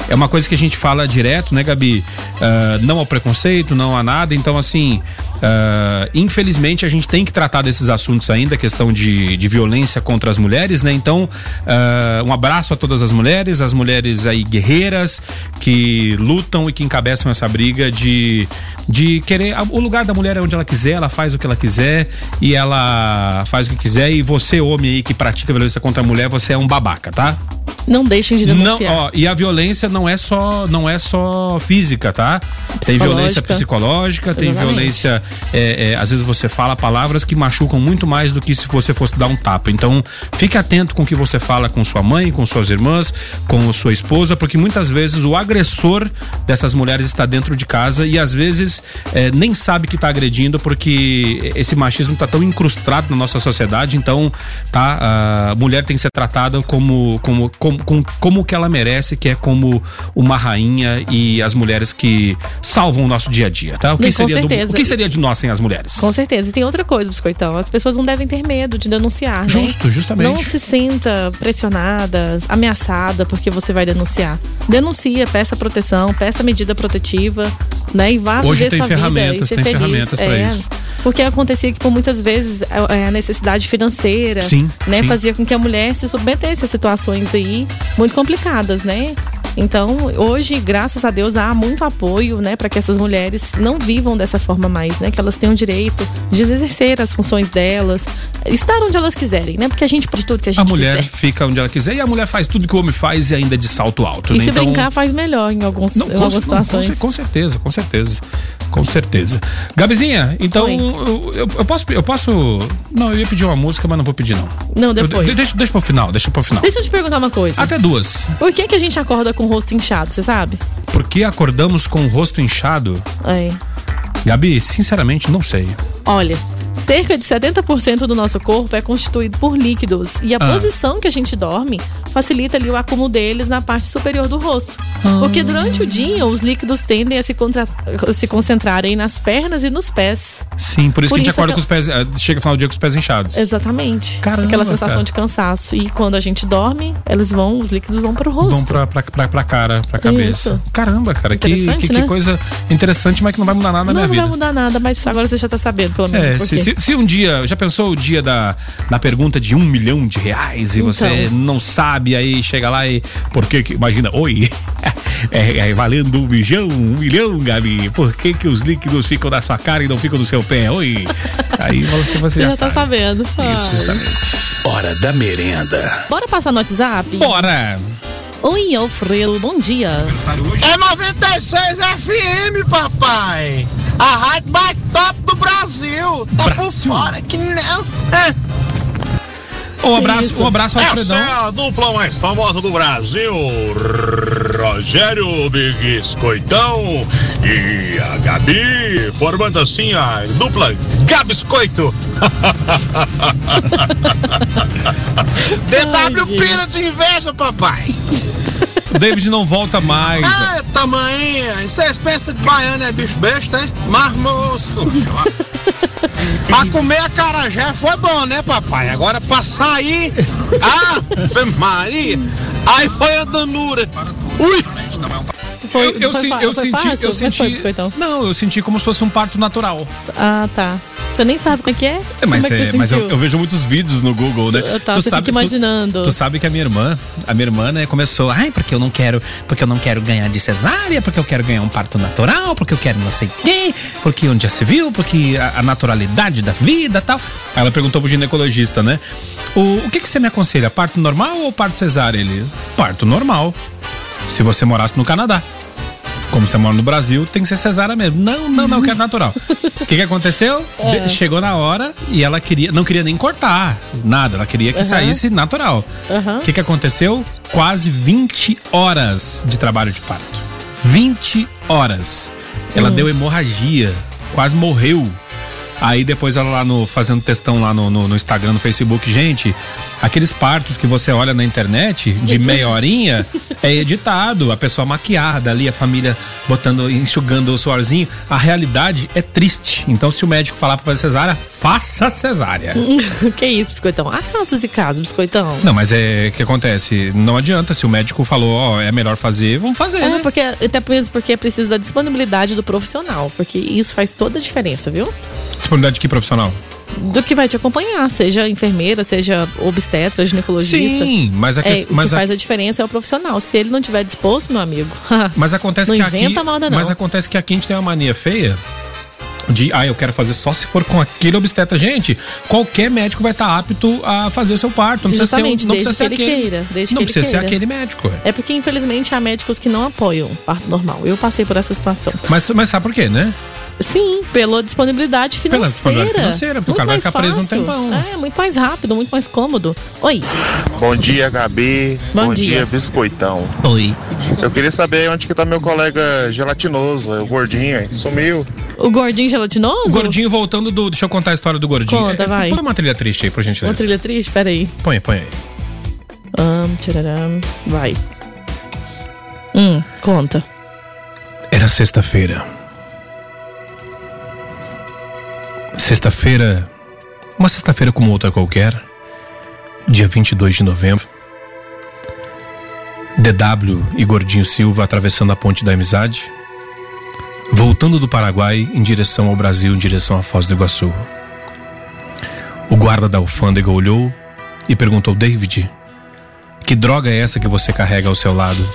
Speaker 5: É uma coisa que a gente fala direto, né, Gabi? Ah, não ao preconceito, não a nada. Então, assim. Ah, infelizmente a gente tem que tratar desses assuntos ainda, questão de, de violência contra as mulheres, né? Então, ah, um abraço a todas as mulheres, as mulheres aí guerreiras que lutam e que encabeçam essa briga de, de querer. O lugar da mulher é onde ela quiser, ela faz o que ela quiser e ela faz o que quiser. E você, homem aí que pratica violência contra a mulher, você é um babaca, tá?
Speaker 4: Não deixem de
Speaker 5: Não,
Speaker 4: denunciar.
Speaker 5: ó, e a violência não é só não é só física, tá? Tem violência
Speaker 4: Psicológica.
Speaker 5: tem violência. É, é, às vezes você fala palavras que machucam muito mais do que se você fosse dar um tapa. Então, fique atento com o que você fala com sua mãe, com suas irmãs, com sua esposa, porque muitas vezes o agressor dessas mulheres está dentro de casa e às vezes é, nem sabe que está agredindo porque esse machismo está tão incrustado na nossa sociedade. Então, tá? A mulher tem que ser tratada como como como, como, como que ela merece, que é como uma rainha e as mulheres que salvam o nosso dia a dia, tá? O que, seria, do, o que seria de nós sem as mulheres?
Speaker 4: Com certeza. E tem outra coisa, Biscoitão. As pessoas não devem ter medo de denunciar,
Speaker 5: Justo,
Speaker 4: né?
Speaker 5: justamente.
Speaker 4: Não se sinta pressionada, ameaçada porque você vai denunciar. Denuncia, peça proteção, peça medida protetiva, né? E vá
Speaker 5: Hoje
Speaker 4: viver sua vida
Speaker 5: ferramentas,
Speaker 4: e ser
Speaker 5: tem
Speaker 4: feliz.
Speaker 5: ferramentas pra
Speaker 4: é.
Speaker 5: isso.
Speaker 4: Porque acontecia que por muitas vezes é é a necessidade financeira,
Speaker 5: Sim,
Speaker 4: né,
Speaker 5: sim.
Speaker 4: fazia com que a mulher se submetesse a situações aí muito complicadas, né? Então, hoje, graças a Deus, há muito apoio, né, para que essas mulheres não vivam dessa forma mais, né? Que elas tenham o direito de exercer as funções delas, estar onde elas quiserem, né? Porque a gente pode tudo que a
Speaker 5: A
Speaker 4: gente
Speaker 5: mulher
Speaker 4: quiser.
Speaker 5: fica onde ela quiser e a mulher faz tudo que o homem faz e ainda de salto alto,
Speaker 4: E
Speaker 5: né?
Speaker 4: se brincar, faz melhor em, alguns,
Speaker 5: Não,
Speaker 4: em algumas
Speaker 5: não,
Speaker 4: situações.
Speaker 5: com certeza, com certeza. Com certeza. Gabizinha, então eu, eu- eu posso. Eu posso. Não, eu ia pedir uma música, mas não vou pedir, não.
Speaker 4: Não,
Speaker 5: Eu-
Speaker 4: depois.
Speaker 5: de- deixa, deixa pro final, deixa pro final.
Speaker 4: Deixa eu te perguntar uma coisa.
Speaker 5: Até duas.
Speaker 4: Por que, que a gente acorda com o rosto inchado, você sabe?
Speaker 5: Por que acordamos com o rosto inchado?
Speaker 4: É.
Speaker 5: Gabi, sinceramente, não sei.
Speaker 4: Olha, cerca de 70% do nosso corpo é constituído por líquidos e a
Speaker 5: Ah.
Speaker 4: posição que a gente dorme facilita ali o acúmulo deles na parte superior do rosto.
Speaker 5: Ah.
Speaker 4: Porque durante o dia os líquidos tendem a se, contra- se concentrarem nas pernas e nos pés.
Speaker 5: Sim, por isso
Speaker 4: Por
Speaker 5: que a gente
Speaker 4: isso
Speaker 5: acorda
Speaker 4: é
Speaker 5: com os pés. eh, Chega no final do dia com os pés inchados.
Speaker 4: Exatamente.
Speaker 5: Caramba,
Speaker 4: Aquela sensação
Speaker 5: cara.
Speaker 4: de cansaço. E quando a gente dorme, eles vão, os líquidos vão pro rosto.
Speaker 5: Vão pra, pra, pra, pra cara, pra cabeça.
Speaker 4: Isso.
Speaker 5: Caramba, cara, que, que, que
Speaker 4: né?
Speaker 5: coisa interessante, mas que não vai mudar nada na
Speaker 4: não,
Speaker 5: minha
Speaker 4: não
Speaker 5: vida.
Speaker 4: vai mudar nada, mas agora você já tá sabendo, pelo menos.
Speaker 5: É, se,
Speaker 4: quê.
Speaker 5: Se, se um dia, já pensou o dia da, da pergunta de um milhão de reais e você
Speaker 4: Então.
Speaker 5: não sabe, aí chega lá e. Por que que. Imagina, oi, [LAUGHS] é, é valendo um milhão, um milhão, Gabi. Por que que os líquidos ficam na sua cara e não ficam no seu pé? Oi. [LAUGHS] Aí você, você
Speaker 4: Você
Speaker 5: já,
Speaker 4: já tá
Speaker 5: sabe.
Speaker 4: sabendo.
Speaker 5: Isso, justamente.
Speaker 2: Hora da merenda.
Speaker 4: Bora passar no WhatsApp?
Speaker 5: Bora!
Speaker 4: Oi, Alfredo, bom dia.
Speaker 9: É 96 FM, papai! A rádio mais top do Brasil! Tá
Speaker 5: Brasil.
Speaker 9: por fora que não! É,
Speaker 5: Um abraço,
Speaker 4: isso?
Speaker 5: um abraço ao
Speaker 6: Essa
Speaker 5: Alfredão.
Speaker 6: é a dupla mais famosa do Brasil, Rogério Biscoitão e a Gabi, formando assim a dupla Gabiscoito.
Speaker 9: DW [LAUGHS]
Speaker 4: gente.
Speaker 9: Pira de inveja, papai!
Speaker 5: O David não volta mais.
Speaker 9: Ah, tamanho! Vocês pensam que baiano é bicho besta, é? Mas, moço! pra comer a carajé foi bom, né, papai? Agora pra sair. Ah, Maria! Aí foi a danura! Ui!
Speaker 4: Foi,
Speaker 5: eu, eu,
Speaker 4: foi
Speaker 5: eu
Speaker 4: foi
Speaker 5: senti,
Speaker 4: fácil?
Speaker 5: eu
Speaker 4: é que
Speaker 5: senti.
Speaker 4: foi, biscoitão?
Speaker 5: não, eu senti como se fosse um parto natural.
Speaker 4: Ah, tá. Você nem sabe o que é?
Speaker 5: É, mas,
Speaker 4: é
Speaker 5: é, mas eu, eu vejo muitos vídeos no Google, né?
Speaker 4: Ah, tá, você fica imaginando.
Speaker 5: Tu, tu sabe que a minha irmã, a minha irmã, né, começou, ai, porque eu não quero, porque eu não quero ganhar de cesárea, porque eu quero ganhar um parto natural, porque eu quero não sei quê, porque onde já se viu, porque a, a naturalidade da vida tal. Aí ela perguntou pro ginecologista, né? O, o que, que você me aconselha? Parto normal ou parto cesárea? Ele, parto normal. se você morasse no Canadá. Como você mora no Brasil, tem que ser cesárea mesmo. Não, não, não, que é natural. O [LAUGHS] que, que aconteceu? De- Chegou na hora e ela queria, não queria nem cortar nada, ela queria que
Speaker 4: Aham.
Speaker 5: saísse natural. O que, que aconteceu? Quase 20 horas de trabalho de parto. 20 horas. Ela
Speaker 4: Hum.
Speaker 5: deu hemorragia, quase morreu. Aí depois ela lá no fazendo testão lá no, no, no Instagram, no Facebook, gente, aqueles partos que você olha na internet de [LAUGHS] meia horinha é editado, a pessoa maquiada ali, a família botando, enxugando o suorzinho. A realidade é triste. Então, se o médico falar pra fazer cesárea, faça cesárea. [LAUGHS]
Speaker 4: que isso, biscoitão? Ah, casos e casos, biscoitão.
Speaker 5: Não, mas é o que acontece. Não adianta. Se o médico falou, ó, é melhor fazer, vamos fazer,
Speaker 4: É,
Speaker 5: né?
Speaker 4: porque, até mesmo porque precisa da disponibilidade do profissional, porque isso faz toda a diferença, viu?
Speaker 5: Disponibilidade de que profissional?
Speaker 4: Do que vai te acompanhar, seja enfermeira, seja obstetra, ginecologista.
Speaker 5: Sim, mas a
Speaker 4: É,
Speaker 5: questão.
Speaker 4: o que
Speaker 5: mas, a-
Speaker 4: faz a diferença é o profissional. Se ele não tiver disposto, meu amigo. [LAUGHS]
Speaker 5: mas acontece
Speaker 4: não
Speaker 5: que aqui.
Speaker 4: inventa moda, não.
Speaker 5: Mas acontece que aqui a gente tem uma mania feia. De, ah, eu quero fazer só se for com aquele obstetra. Gente, qualquer médico vai estar apto a fazer o seu parto. Não precisa ser, um- não precisa ser
Speaker 4: que ele
Speaker 5: aquele.
Speaker 4: queira,
Speaker 5: não
Speaker 4: que
Speaker 5: precisa ser aquele médico.
Speaker 4: É porque, infelizmente, há médicos que não apoiam o parto normal. Eu passei por essa situação.
Speaker 5: Mas, mas sabe por quê, né?
Speaker 4: Sim, pela disponibilidade financeira.
Speaker 5: Pela disponibilidade financeira, porque o
Speaker 4: Muito
Speaker 5: cara vai
Speaker 4: mais
Speaker 5: ficar preso um
Speaker 4: fácil.
Speaker 5: tempão.
Speaker 4: É, muito mais rápido, muito mais cômodo. Oi.
Speaker 10: Bom dia, Gabi.
Speaker 4: Bom dia.
Speaker 10: Biscoitão.
Speaker 5: Oi.
Speaker 10: Eu queria saber onde que tá meu colega gelatinoso, o gordinho, hein? Sumiu.
Speaker 4: O gordinho gelatinoso?
Speaker 5: O gordinho voltando do. Deixa eu contar a história do gordinho.
Speaker 4: Conta,
Speaker 5: É,
Speaker 4: vai.
Speaker 5: Põe uma trilha triste aí, por
Speaker 4: Uma
Speaker 5: gentileza.
Speaker 4: trilha triste? Peraí.
Speaker 5: Põe, põe aí.
Speaker 4: Um, tchararam. Vai. Hum, conta.
Speaker 5: Era sexta-feira. Sexta-feira. Uma sexta-feira como outra qualquer. Dia 22 de novembro. DW e Gordinho Silva atravessando a ponte da amizade. Voltando do Paraguai em direção ao Brasil, em direção à Foz do Iguaçu. O guarda da alfândega olhou e perguntou: David, que droga é essa que você carrega ao seu lado?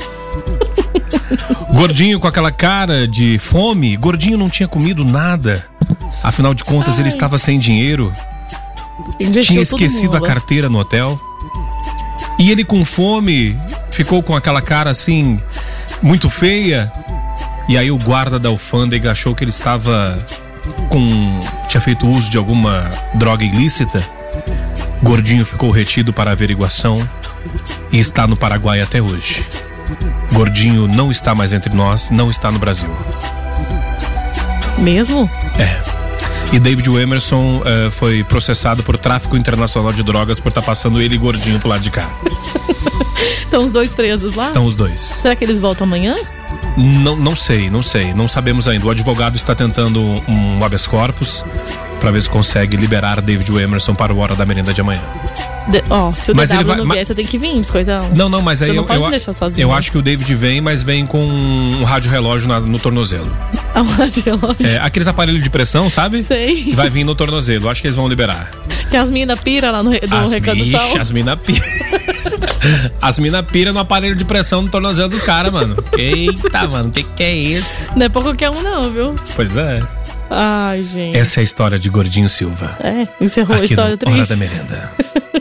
Speaker 5: [LAUGHS] Gordinho com aquela cara de fome, Gordinho não tinha comido nada. Afinal de contas, ele estava sem dinheiro, tinha esquecido a carteira no hotel. E ele com fome ficou com aquela cara assim, muito feia. E aí o guarda da alfândega achou que ele estava com. tinha feito uso de alguma droga ilícita. Gordinho ficou retido para averiguação e está no Paraguai até hoje. Gordinho não está mais entre nós, não está no Brasil.
Speaker 4: Mesmo?
Speaker 5: É. E David Emerson eh, foi processado por tráfico internacional de drogas por estar passando ele Gordinho pro lado de cá. [LAUGHS]
Speaker 4: Estão os dois presos lá?
Speaker 5: Estão os dois.
Speaker 4: Será que eles voltam amanhã?
Speaker 5: Não, não sei, não sei, não sabemos ainda. O advogado está tentando um habeas corpus para ver se consegue liberar David Emerson para o hora da merenda de amanhã.
Speaker 4: De- Ó, se o
Speaker 5: Mas
Speaker 4: DW
Speaker 5: ele vai-
Speaker 4: não
Speaker 5: mas-
Speaker 4: vier, você tem que vir, biscoitão.
Speaker 5: Não, não, mas aí
Speaker 4: Você não
Speaker 5: eu,
Speaker 4: pode
Speaker 5: eu,
Speaker 4: deixar sozinho.
Speaker 5: eu acho que o David vem, mas vem com um rádio relógio na- no tornozelo.
Speaker 4: A uma de relógio.
Speaker 5: É, aqueles aparelhos de pressão, sabe?
Speaker 4: Sei.
Speaker 5: Vai vir no tornozelo. Acho que eles vão liberar.
Speaker 4: Que as minas pira lá no, re- do
Speaker 5: As,
Speaker 4: Recanto do
Speaker 5: ixi,
Speaker 4: Sol.
Speaker 5: as mina pira. [LAUGHS] as mina pira no aparelho de pressão no tornozelo dos caras, mano. [LAUGHS] Eita, mano, que que é isso?
Speaker 4: Não é pra qualquer um, não, viu?
Speaker 5: Pois é.
Speaker 4: Ai, gente.
Speaker 5: Essa é a história de Gordinho Silva.
Speaker 4: É, encerrou a
Speaker 5: Aqui
Speaker 4: história
Speaker 5: no Hora
Speaker 4: triste.
Speaker 5: da Merenda.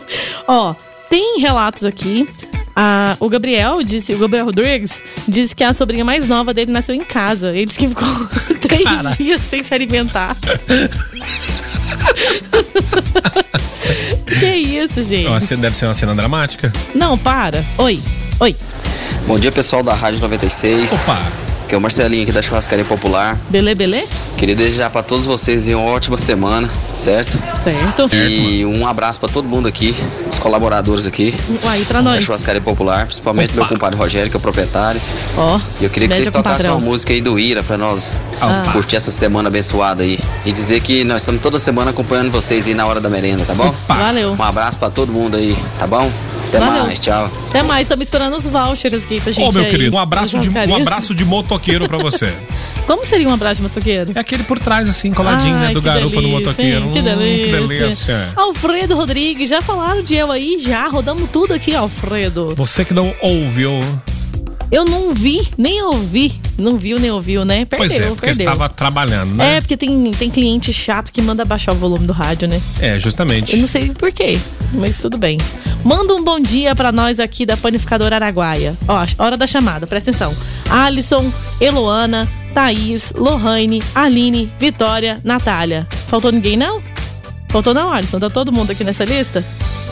Speaker 5: [LAUGHS]
Speaker 4: Ó, tem relatos aqui. Ah, o Gabriel disse, o Gabriel Rodrigues disse que a sobrinha mais nova dele nasceu em casa. Ele disse que ficou [LAUGHS] três
Speaker 5: Cara.
Speaker 4: dias sem se alimentar. [LAUGHS] que isso, gente?
Speaker 5: Uma cena- Deve ser uma cena dramática.
Speaker 4: Não, para. Oi, oi.
Speaker 11: Bom dia, pessoal da Rádio 96.
Speaker 5: Opa!
Speaker 11: Que é o Marcelinho aqui da Churrascaria Popular.
Speaker 4: Belê, belê?
Speaker 11: Queria desejar para todos vocês aí uma ótima semana, certo?
Speaker 4: Certo.
Speaker 11: E um abraço para todo mundo aqui, os colaboradores aqui
Speaker 4: Uai, pra
Speaker 11: da
Speaker 4: nós.
Speaker 11: Churrascaria Popular, principalmente meu compadre Rogério, que é o proprietário.
Speaker 4: Ó.
Speaker 11: E eu queria que vocês tocassem uma música aí do Ira para nós
Speaker 4: Ah.
Speaker 11: curtir essa semana abençoada aí. E dizer que nós estamos toda semana acompanhando vocês aí na hora da merenda, tá bom?
Speaker 4: Valeu.
Speaker 11: Um abraço para todo mundo aí, tá bom? Até
Speaker 4: Valeu.
Speaker 11: mais, tchau.
Speaker 4: Até mais, estamos esperando os vouchers aqui pra gente.
Speaker 5: Ô, meu
Speaker 4: aí,
Speaker 5: querido, um abraço, de, um abraço de motoqueiro pra você. [LAUGHS]
Speaker 4: Como seria um abraço de motoqueiro?
Speaker 5: É aquele por trás, assim, coladinho,
Speaker 4: Ai,
Speaker 5: né? Do garupa do motoqueiro.
Speaker 4: hein? Que
Speaker 5: Hum,
Speaker 4: delícia.
Speaker 5: que delícia.
Speaker 4: Alfredo Rodrigues, já falaram de eu aí? Já, rodamos tudo aqui, Alfredo.
Speaker 5: Você que não ouviu.
Speaker 4: Eu não vi, nem ouvi. Não viu, nem ouviu, né? Perdeu,
Speaker 5: pois é, porque
Speaker 4: perdeu.
Speaker 5: estava trabalhando, né?
Speaker 4: É, porque tem, tem cliente chato que manda baixar o volume do rádio, né?
Speaker 5: É, justamente.
Speaker 4: Eu não sei por quê, mas tudo bem. Manda um bom dia pra nós aqui da Panificadora Araguaia. Ó, hora da chamada, presta atenção. Alisson, Eloana, Thaís, Lohane, Aline, Vitória, Natália. Faltou ninguém, não? Faltou não, Alisson? Tá todo mundo aqui nessa lista?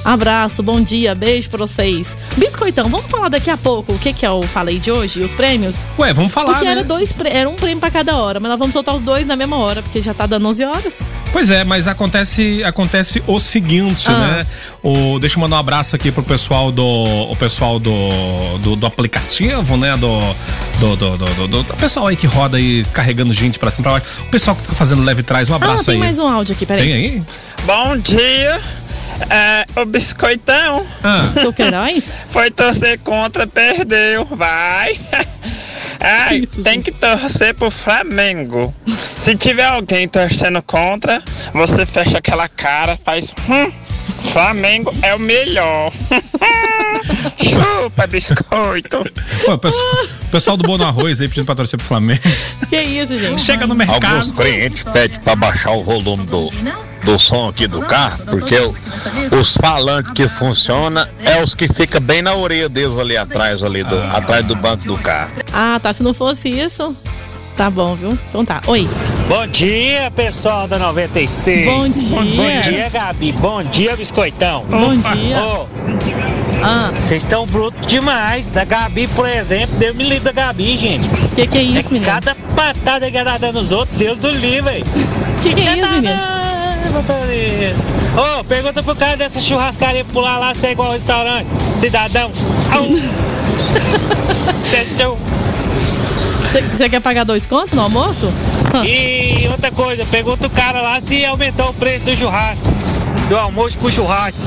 Speaker 4: Abraço, bom dia, beijo pra vocês. Biscoitão, vamos falar daqui a pouco o que, que é o Falei de hoje, os prêmios?
Speaker 5: Ué, vamos falar,
Speaker 4: Porque
Speaker 5: né?
Speaker 4: era, dois, era um prêmio pra cada hora, mas nós vamos soltar os dois na mesma hora, porque já tá dando 11 horas.
Speaker 5: Pois é, mas acontece, acontece o seguinte,
Speaker 4: Ah.
Speaker 5: né? O, deixa eu mandar um abraço aqui pro pessoal do, o pessoal do, do, do aplicativo, né? Do, do, do, do, do- do- do pessoal aí que roda aí carregando gente pra cima pra baixo. O pessoal que fica fazendo leve trás, um
Speaker 4: ah,
Speaker 5: abraço
Speaker 4: tem
Speaker 5: aí.
Speaker 4: mais um áudio aqui, peraí.
Speaker 5: Tem aí?
Speaker 3: Bom dia. É, o biscoitão
Speaker 5: Ah, [LAUGHS]
Speaker 3: foi torcer contra, perdeu. Vai. [LAUGHS] Ai,
Speaker 4: Isso,
Speaker 3: tem
Speaker 4: gente.
Speaker 3: que torcer pro Flamengo. Se tiver alguém torcendo contra, você fecha aquela cara, faz. Hum, Flamengo é o melhor. [LAUGHS] Chupa, biscoito.
Speaker 5: pô, o pessoal, pessoal do Bono Arroz aí pedindo pra torcer pro Flamengo.
Speaker 4: Que isso, gente?
Speaker 5: Chega no mercado.
Speaker 6: Alguns clientes pedem para baixar o volume do, do som aqui do carro, porque o- os falantes que funcionam é os que ficam bem na orelha deles ali atrás, ali do, atrás do banco do carro.
Speaker 4: Ah, tá. Se não fosse isso, tá bom, viu? Então tá. Oi.
Speaker 12: Bom dia, pessoal da 96.
Speaker 4: Bom dia.
Speaker 12: Bom dia, Gabi. Bom dia, Biscoitão.
Speaker 4: Bom dia. Ah,
Speaker 12: vocês estão brutos demais. A Gabi, por exemplo, Deus me livre da Gabi, gente.
Speaker 4: que que é isso,
Speaker 12: é
Speaker 4: menino?
Speaker 12: cada patada que ela tá dando nos outros, Deus do livre.
Speaker 4: Que que é isso, menino?
Speaker 12: Ô, pergunta pro cara dessa churrascaria pular lá se é igual ao restaurante. Cidadão. Au. [LAUGHS]
Speaker 4: Você quer pagar dois contos no almoço?
Speaker 12: E outra coisa, pergunta o cara lá se aumentou o preço do churrasco. Do almoço pro churrasco.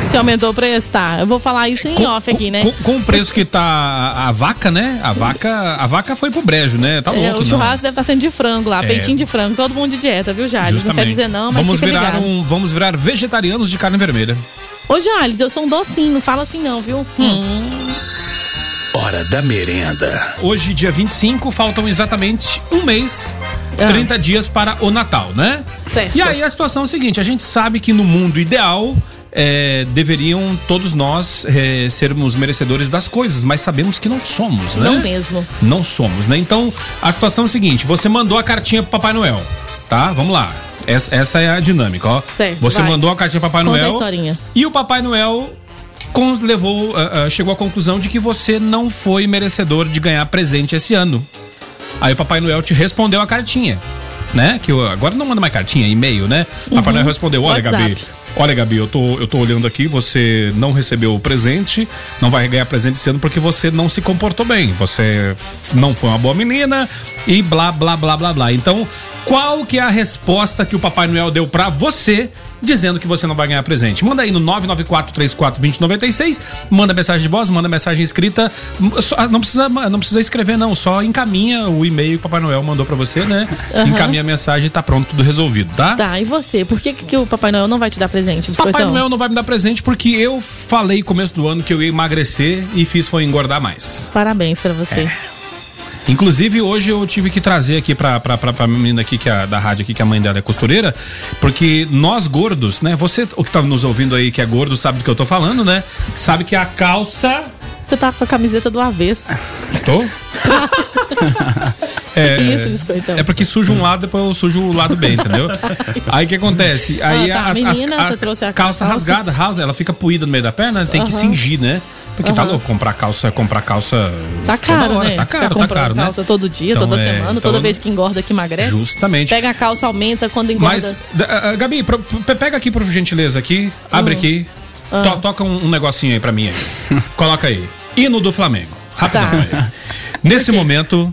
Speaker 4: Se aumentou o preço, tá. Eu vou falar isso em off aqui, né?
Speaker 5: Com, com o preço que tá a, a vaca, né? A vaca, a vaca foi pro brejo, né? Tá
Speaker 4: É,
Speaker 5: louco,
Speaker 4: o
Speaker 5: não.
Speaker 4: churrasco deve estar sendo de frango lá,
Speaker 5: É.
Speaker 4: peitinho de frango, todo mundo de dieta, viu, Jales? Não quer dizer não, mas
Speaker 5: vamos
Speaker 4: fica
Speaker 5: virar
Speaker 4: ligado.
Speaker 5: um, vamos virar vegetarianos de carne vermelha.
Speaker 4: Ô, Jales, eu sou um docinho, não fala assim não, viu? Hum.
Speaker 2: Hora da merenda.
Speaker 5: Hoje, dia 25, faltam exatamente um mês,
Speaker 4: Ah.
Speaker 5: 30 dias para o Natal, né?
Speaker 4: Certo.
Speaker 5: E aí a situação é a seguinte: a gente sabe que no mundo ideal. é, deveriam todos nós é, sermos merecedores das coisas, mas sabemos que não somos, né?
Speaker 4: Não mesmo.
Speaker 5: Não somos, né? Então, a situação é a seguinte: você mandou a cartinha pro Papai Noel, tá? Vamos lá. Essa, essa é a dinâmica, ó.
Speaker 4: Certo,
Speaker 5: Você
Speaker 4: vai.
Speaker 5: mandou a cartinha pro Papai
Speaker 4: Conta a
Speaker 5: Noel.
Speaker 4: historinha.
Speaker 5: E o Papai Noel levou, ah, ah, chegou à conclusão de que você não foi merecedor de ganhar presente esse ano. Aí o Papai Noel te respondeu a cartinha, né? Que eu- agora não manda mais cartinha, e-mail, né? Papai
Speaker 4: Uhum.
Speaker 5: Noel respondeu: Olha,
Speaker 4: WhatsApp.
Speaker 5: Gabi, olha, Gabi, eu tô, eu tô olhando aqui, você não recebeu o presente, não vai ganhar presente esse ano porque você não se comportou bem. Você não foi uma boa menina e blá, blá, blá, blá, blá. Então, qual que é a resposta que o Papai Noel deu pra você? Dizendo que você não vai ganhar presente. Manda aí no 994342096. Manda mensagem de voz, manda mensagem escrita. Não, precisa, não precisa escrever, não. Só encaminha o e-mail que o Papai Noel mandou pra você, né?
Speaker 4: Aham.
Speaker 5: Encaminha a mensagem e tá pronto, tudo resolvido, tá?
Speaker 4: Tá, e você? Por que, que o Papai Noel não vai te dar presente,
Speaker 5: Papai
Speaker 4: biscoitão?
Speaker 5: Noel não vai me dar presente porque eu falei começo do ano que eu ia emagrecer e fiz foi engordar mais.
Speaker 4: Parabéns pra você.
Speaker 5: É. Inclusive, hoje eu tive que trazer aqui pra, pra, pra, pra menina aqui que é da rádio aqui, que a mãe dela é costureira, porque nós gordos, né? Você, o que tá nos ouvindo aí que é gordo, sabe do que eu tô falando, né? Sabe que a calça.
Speaker 4: Você tá com a camiseta do avesso.
Speaker 5: Tô? [LAUGHS] É,
Speaker 4: Que isso, biscoitão?
Speaker 5: É porque suja um lado, depois eu sujo o lado bem, entendeu? [LAUGHS] Aí o que acontece? Aí
Speaker 4: Ah, tá.
Speaker 5: as- as-
Speaker 4: Menina, você trouxe a
Speaker 5: calça
Speaker 4: calça.
Speaker 5: rasgada, ela fica puída no meio da perna, tem que
Speaker 4: Aham.
Speaker 5: cingir, né? Porque tá
Speaker 4: Aham.
Speaker 5: louco, comprar calça, comprar calça.
Speaker 4: Tá caro,
Speaker 5: hora,
Speaker 4: né?
Speaker 5: Tá caro, tá caro, né?
Speaker 4: calça todo dia,
Speaker 5: Então,
Speaker 4: toda
Speaker 5: é,
Speaker 4: semana,
Speaker 5: então-
Speaker 4: toda vez que engorda que emagrece.
Speaker 5: Justamente.
Speaker 4: Pega a calça, aumenta, quando engorda.
Speaker 5: Mas, ah, Gabi, pro- pega aqui por gentileza aqui, abre
Speaker 4: Hum.
Speaker 5: aqui,
Speaker 4: Ah.
Speaker 5: to- toca um, um negocinho aí pra mim aí. [LAUGHS] Coloca aí. Hino do Flamengo. Rapidão.
Speaker 4: Tá.
Speaker 5: aí. Nesse momento,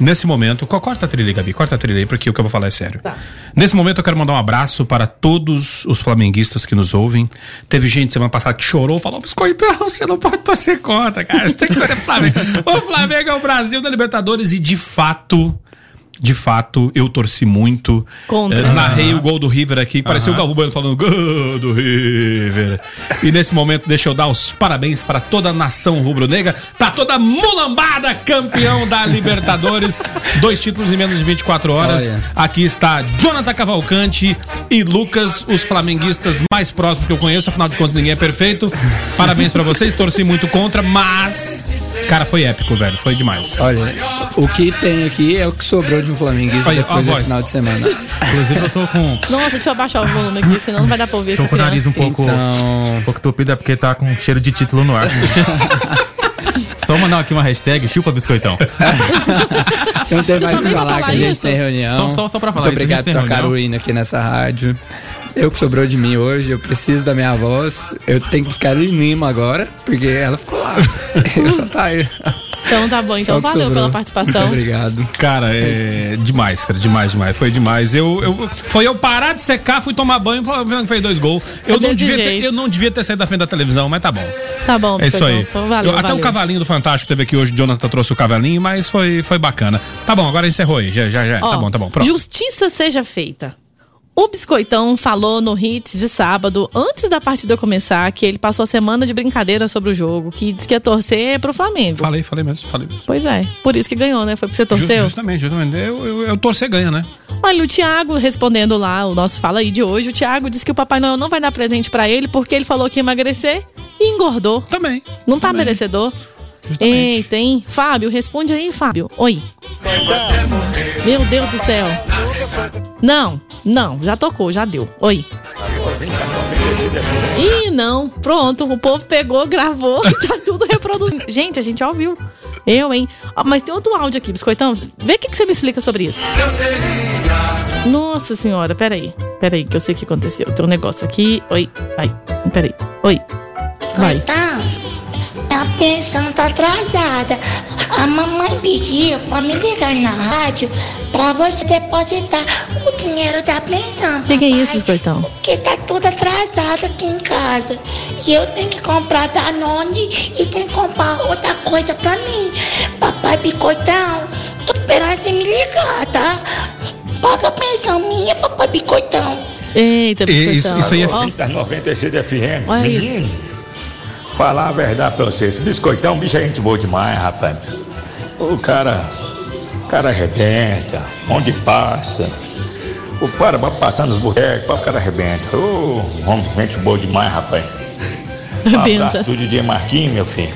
Speaker 5: nesse momento, co- corta a trilha aí, Gabi, corta a trilha aí, porque o que eu vou falar é sério.
Speaker 4: Tá.
Speaker 5: Nesse momento eu quero mandar um abraço para todos os flamenguistas que nos ouvem. Teve gente semana passada que chorou, falou: Biscoitão, você não pode torcer contra, cara. Você tem que torcer Flamengo. [LAUGHS] o Flamengo é o Brasil da Libertadores e de fato de fato, eu torci muito.
Speaker 4: Contra.
Speaker 5: Eh, narrei o gol do River aqui, pareceu o Galvão Bueno falando gol do River. E nesse momento, deixa eu dar os parabéns para toda a nação rubro-negra, para toda a mulambada campeão da Libertadores. [LAUGHS] Dois títulos em menos de 24 horas.
Speaker 13: Olha.
Speaker 5: Aqui está Jonathan Cavalcante e Lucas, os flamenguistas mais próximos que eu conheço. Afinal de contas, ninguém é perfeito. Parabéns pra vocês, torci muito contra, mas. Cara, foi épico, velho. Foi demais.
Speaker 13: Olha, o que tem aqui é o que sobrou de um flamenguista
Speaker 5: Olha,
Speaker 13: depois desse final de semana.
Speaker 14: Inclusive, eu tô com,
Speaker 4: Nossa, deixa eu abaixar o volume aqui, senão não vai dar pra ouvir
Speaker 14: tô
Speaker 4: essa
Speaker 14: com o nariz um pouco,
Speaker 13: Então-
Speaker 14: um pouco tupido, é porque tá com cheiro de título no ar. [LAUGHS] Só mandar aqui uma hashtag, chupa biscoitão.
Speaker 13: Eu não tenho
Speaker 4: Você
Speaker 13: mais o que
Speaker 4: pra
Speaker 13: falar que
Speaker 4: falar
Speaker 13: a gente
Speaker 4: isso?
Speaker 13: tem reunião.
Speaker 14: Só- só- só pra falar
Speaker 13: Muito
Speaker 14: isso,
Speaker 13: obrigado
Speaker 14: tem
Speaker 13: por tocar o hino aqui nessa rádio. Eu que sobrou de mim hoje, eu preciso da minha voz. Eu tenho que buscar ela em Lima agora, porque ela ficou lá. [LAUGHS] eu só tá aí.
Speaker 4: Então tá bom, então valeu
Speaker 13: sobrou.
Speaker 4: pela participação.
Speaker 13: Muito obrigado.
Speaker 5: Cara, é demais, cara, demais, demais. Foi demais. Eu, eu, foi eu parar de secar, fui tomar banho, falando que fez dois gols. Eu,
Speaker 4: É
Speaker 5: não devia ter, eu não devia ter saído da frente da televisão, mas tá bom.
Speaker 4: Tá bom,
Speaker 5: É isso aí.
Speaker 4: Valeu,
Speaker 5: Eu- até
Speaker 4: valeu.
Speaker 5: o cavalinho do Fantástico teve aqui hoje, o Jonathan trouxe o cavalinho, mas foi, foi bacana. Tá bom, agora encerrou aí. Já, já, já.
Speaker 4: Ó,
Speaker 5: tá bom, tá bom. Pronto.
Speaker 4: Justiça seja feita. O Biscoitão falou no Hits de sábado, antes da partida começar, que ele passou a semana de brincadeira sobre o jogo, que disse que ia torcer pro Flamengo.
Speaker 5: Falei, falei mesmo, falei mesmo.
Speaker 4: Pois é, por isso que ganhou, né? Foi porque você torceu?
Speaker 5: Justamente, justamente. Eu, eu, eu torcer ganha, né?
Speaker 4: Olha, o Thiago respondendo lá o nosso Fala aí de hoje, o Thiago disse que o Papai Noel não vai dar presente pra ele porque ele falou que ia emagrecer e engordou.
Speaker 5: Também.
Speaker 4: Não tá merecedor? Eita, hein? Fábio, responde aí, Fábio. Oi. Meu Deus do céu. Não, não, já tocou, já deu. Oi. Ih, não. Pronto, o povo pegou, gravou, [LAUGHS] tá tudo reproduzindo. Gente, a gente já ouviu. Eu, hein? Ó, Mas tem outro áudio aqui, Biscoitão. Vê o que, que você me explica sobre isso. Nossa senhora, peraí. Peraí, que eu sei o que aconteceu. Tem um negócio aqui. Oi, vai. Peraí. Oi. Vai.
Speaker 15: Então, a pensão tá atrasada. A mamãe pediu pra me ligar na rádio pra você depositar o dinheiro da pensão.
Speaker 4: O que, que é isso, Biscoitão?
Speaker 15: Porque tá tudo atrasado aqui em casa. E eu tenho que comprar Danone e tenho que comprar outra coisa pra mim. Papai Bicoitão, tô esperando você me ligar, tá? Paga a pensão minha, papai Bicoitão.
Speaker 4: Eita, Biscoitão.
Speaker 5: Isso- isso aí é
Speaker 16: Da 96 FM.
Speaker 4: Olha
Speaker 16: Menino, falar a verdade pra vocês. Esse biscoitão, bicho, é gente boa demais, rapaz. O cara, o cara arrebenta, onde passa. O para vai passando nos botecos, o cara arrebenta. Ô, homem, gente boa demais, rapaz. Um
Speaker 4: Arrebenta.
Speaker 16: abraço do DJ Marquinhos, meu filho.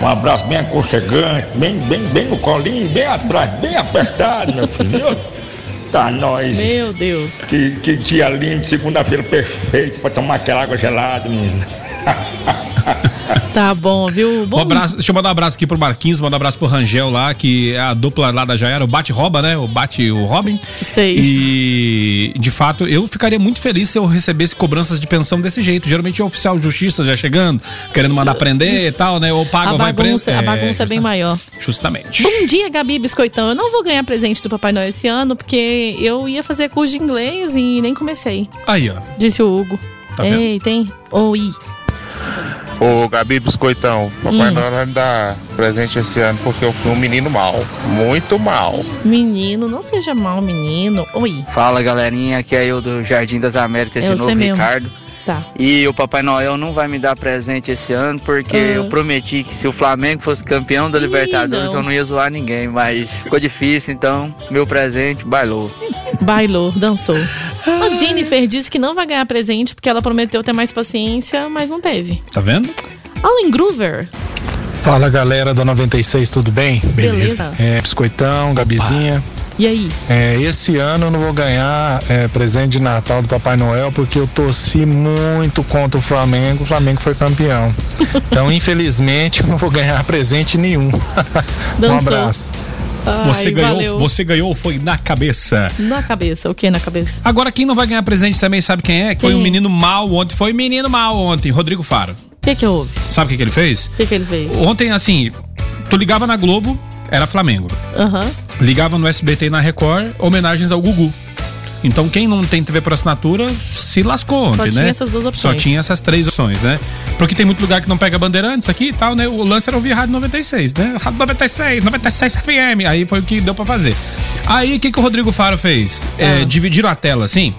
Speaker 16: Um abraço bem aconchegante, bem, bem, bem no colinho, bem atrás, bem apertado, meu filho. Tá nós.
Speaker 4: Meu Deus.
Speaker 16: Que, que dia lindo, segunda-feira perfeito pra tomar aquela água gelada, menino. [LAUGHS]
Speaker 4: Tá bom, viu? Bom,
Speaker 5: Um abraço, deixa eu mandar um abraço aqui pro Marquinhos, mandar um abraço pro Rangel lá, que é a dupla lá da Jaera, o bate-rouba, né? O bate o Robin.
Speaker 4: Sei.
Speaker 5: E, de fato, eu ficaria muito feliz se eu recebesse cobranças de pensão desse jeito. Geralmente é o oficial de justiça já chegando, querendo mandar prender e tal, né? Ou paga ou vai
Speaker 4: bagunça, a bagunça é bem maior.
Speaker 5: Justamente.
Speaker 4: Bom dia, Gabi Biscoitão. Eu não vou ganhar presente do Papai Noel esse ano, porque eu ia fazer curso de inglês e nem comecei.
Speaker 5: Aí, ó.
Speaker 4: Disse o Hugo.
Speaker 10: Tá?
Speaker 4: Ei, tem. Oi.
Speaker 10: Ô, Gabi Biscoitão, Papai
Speaker 4: Hum.
Speaker 10: Noel vai me dar presente esse ano porque eu fui um menino mal. Muito mal.
Speaker 4: Menino, não seja mal, menino. Oi.
Speaker 8: Fala galerinha, aqui é eu do Jardim das Américas
Speaker 4: É
Speaker 8: de novo,
Speaker 4: mesmo.
Speaker 8: Ricardo.
Speaker 4: Tá.
Speaker 8: E o Papai Noel não vai me dar presente esse ano porque
Speaker 4: Ah.
Speaker 8: eu prometi que se o Flamengo fosse campeão da Libertadores
Speaker 4: não.
Speaker 8: eu não ia zoar ninguém, mas ficou difícil, então meu presente bailou.
Speaker 4: Bailou, dançou. A Jennifer disse que não vai ganhar presente porque ela prometeu ter mais paciência, mas não teve.
Speaker 5: Tá vendo?
Speaker 4: Alan Groover.
Speaker 17: Fala galera da 96, tudo bem?
Speaker 4: Beleza.
Speaker 17: É, Biscoitão, Gabizinha.
Speaker 4: E aí?
Speaker 17: É, esse ano eu não vou ganhar é, presente de Natal do Papai Noel porque eu torci muito contra o Flamengo. O Flamengo foi campeão. [LAUGHS] Então, infelizmente, eu não vou ganhar presente nenhum. [LAUGHS] um
Speaker 4: Dançou.
Speaker 17: Abraço.
Speaker 5: Você
Speaker 4: Ai,
Speaker 5: ganhou,
Speaker 4: valeu.
Speaker 5: você ganhou foi na cabeça.
Speaker 4: Na cabeça, o que na cabeça?
Speaker 5: Agora, quem não vai ganhar presente também sabe quem é? Que foi
Speaker 4: Quem?
Speaker 5: um menino mal ontem. Foi um menino mal ontem, Rodrigo Faro.
Speaker 4: O que que houve?
Speaker 5: Sabe o que, que ele fez?
Speaker 4: O que que ele fez?
Speaker 5: Ontem, assim, tu ligava na Globo, era Flamengo.
Speaker 4: Aham.
Speaker 5: Ligava no SBT e na Record, homenagens ao Gugu. Então quem não tem TV por assinatura se lascou
Speaker 4: Só
Speaker 5: ontem,
Speaker 4: tinha
Speaker 5: né?
Speaker 4: essas duas
Speaker 5: Só
Speaker 4: opções.
Speaker 5: tinha essas três opções, né? Porque tem muito lugar que não pega bandeirantes aqui e tal, né? O lance era ouvir Rádio 96, né? Rádio 96, 96 FM. Aí foi o que deu pra fazer. Aí o que, que o Rodrigo Faro fez? É, dividiram a tela assim.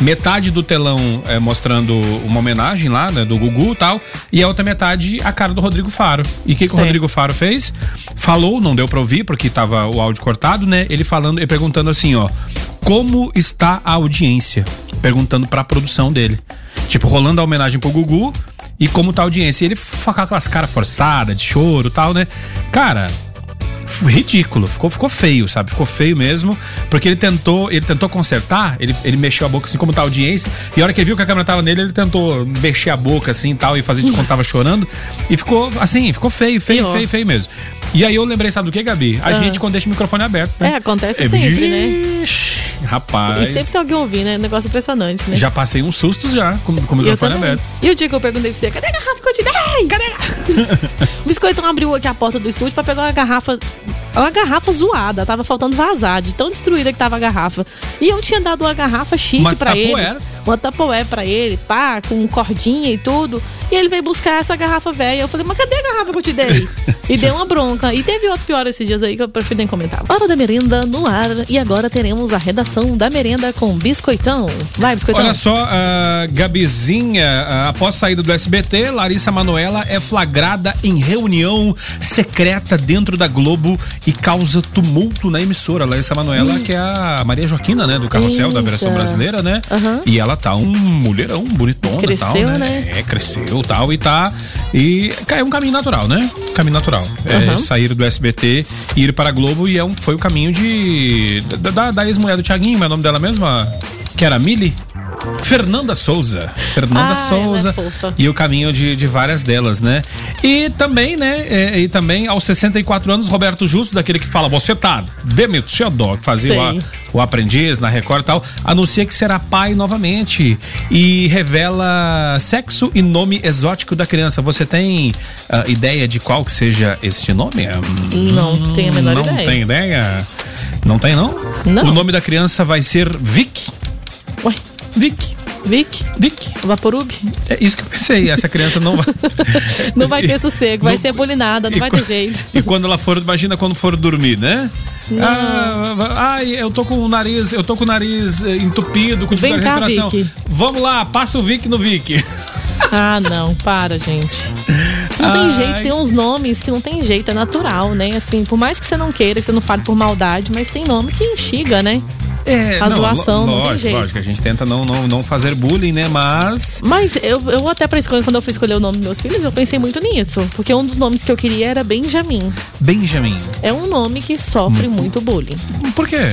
Speaker 5: Metade do telão é, mostrando uma homenagem lá, né, do Gugu e tal, e a outra metade a cara do Rodrigo Faro. E o que, que o. Rodrigo Faro fez? Falou, não deu pra ouvir porque tava o áudio cortado, né? Ele falando, ele perguntando assim, ó, como está a audiência? Perguntando pra produção dele. Tipo, rolando a homenagem pro Gugu e como tá a audiência. E ele com aquelas caras forçadas, de choro e tal, né? Cara, ridículo, ficou, ficou feio, sabe? Ficou feio mesmo, porque ele tentou, ele tentou consertar, ele, ele mexeu a boca assim como tá a audiência, e a hora que ele viu que a câmera tava nele, ele tentou mexer a boca assim e tal, e fazer de conta tava chorando, e ficou assim, ficou feio, feio,
Speaker 4: Pior.
Speaker 5: feio, feio mesmo. E aí eu lembrei, sabe do que, Gabi? A
Speaker 4: Ah.
Speaker 5: gente quando deixa o microfone aberto, né?
Speaker 4: É, acontece sempre, né?
Speaker 5: Ixi,
Speaker 4: E
Speaker 5: Rapaz.
Speaker 4: sempre tem alguém ouvindo, né? Negócio impressionante, né?
Speaker 5: Já passei uns sustos já com, com o microfone aberto.
Speaker 4: E o dia que eu perguntei pra você, cadê a garrafa que eu te dei? Cadê? [LAUGHS] o biscoitão abriu aqui a porta do estúdio pra pegar uma garrafa. Uma garrafa zoada, tava faltando vazar, de tão destruída que tava a garrafa. E eu tinha dado uma garrafa chique
Speaker 5: Uma
Speaker 4: pra ele. Uma tapoé pra ele, pá, com cordinha e tudo. E ele veio buscar essa garrafa velha. Eu falei, mas cadê a garrafa que eu te dei? [LAUGHS] e deu uma bronca. E teve outro pior esses dias aí que eu prefiro nem comentar. Hora da merenda no ar. E agora teremos a redação da merenda com biscoitão. Vai, biscoitão.
Speaker 5: Olha só, a Gabizinha, ah, após saída do SBT, Larissa Manoela é flagrada em reunião secreta dentro da Globo e causa tumulto na emissora. Larissa Manoela, que é a Maria Joaquina, né, do Carrossel, da versão
Speaker 4: Eita.
Speaker 5: brasileira, né? E ela tá um mulherão, bonitona e tal,
Speaker 4: Cresceu,
Speaker 5: né?
Speaker 4: né?
Speaker 5: É, cresceu tal e tá. E é um caminho natural, né? Caminho natural. É,
Speaker 4: Aham.
Speaker 5: sair do SBT e ir para a Globo e é um, foi o caminho de. Da, da- da ex-mulher do Thiaguinho, como é o nome dela mesma? Que era a Mili? Fernanda Souza. Fernanda
Speaker 4: Ah, é
Speaker 5: Souza.
Speaker 4: fofa.
Speaker 5: e o caminho de, de várias delas, né? E também, né? é, e também, aos 64 anos, Roberto Justo, daquele que fala, você tá demitido, que fazia o, o aprendiz na Record e tal, anuncia que será pai novamente e revela sexo e nome exótico da criança. Você tem ah, ideia de qual que seja este nome?
Speaker 4: Não tenho a menor
Speaker 5: não
Speaker 4: ideia.
Speaker 5: tem ideia? Não tem, não?
Speaker 4: Não.
Speaker 5: O nome da criança vai ser Vic.
Speaker 4: Ué?
Speaker 5: Vic.
Speaker 4: Vic?
Speaker 5: Vic.
Speaker 4: Vaporub?
Speaker 5: É isso que eu pensei. Essa criança não vai. [LAUGHS]
Speaker 4: Não vai ter sossego, vai
Speaker 5: Não-
Speaker 4: ser bulinada, não
Speaker 5: E
Speaker 4: vai ter jeito.
Speaker 5: E quando ela for, imagina quando for dormir, né? Ah, ai, eu tô com o nariz, eu tô com o nariz eh, entupido, com dificuldade de respiração.
Speaker 4: Vicky.
Speaker 5: Vamos lá, passa o Vic no Vic.
Speaker 4: Ah, não, para, gente. Não
Speaker 5: Ai.
Speaker 4: tem jeito, tem uns nomes que não tem jeito, é natural, né? Assim, por mais que você não queira, que você não fale por maldade, mas tem nome que instiga, né?
Speaker 5: É,
Speaker 4: a zoação
Speaker 5: lo-
Speaker 4: não tem
Speaker 5: lógico,
Speaker 4: jeito.
Speaker 5: Lógico, a gente tenta não, não, não fazer bullying, né? Mas.
Speaker 4: Mas eu, eu até pra escolher, quando eu fui escolher o nome dos meus filhos, eu pensei muito nisso. Porque um dos nomes que eu queria era Benjamin.
Speaker 5: Benjamin.
Speaker 4: É um nome que sofre
Speaker 5: Hum.
Speaker 4: muito bullying.
Speaker 5: Por quê?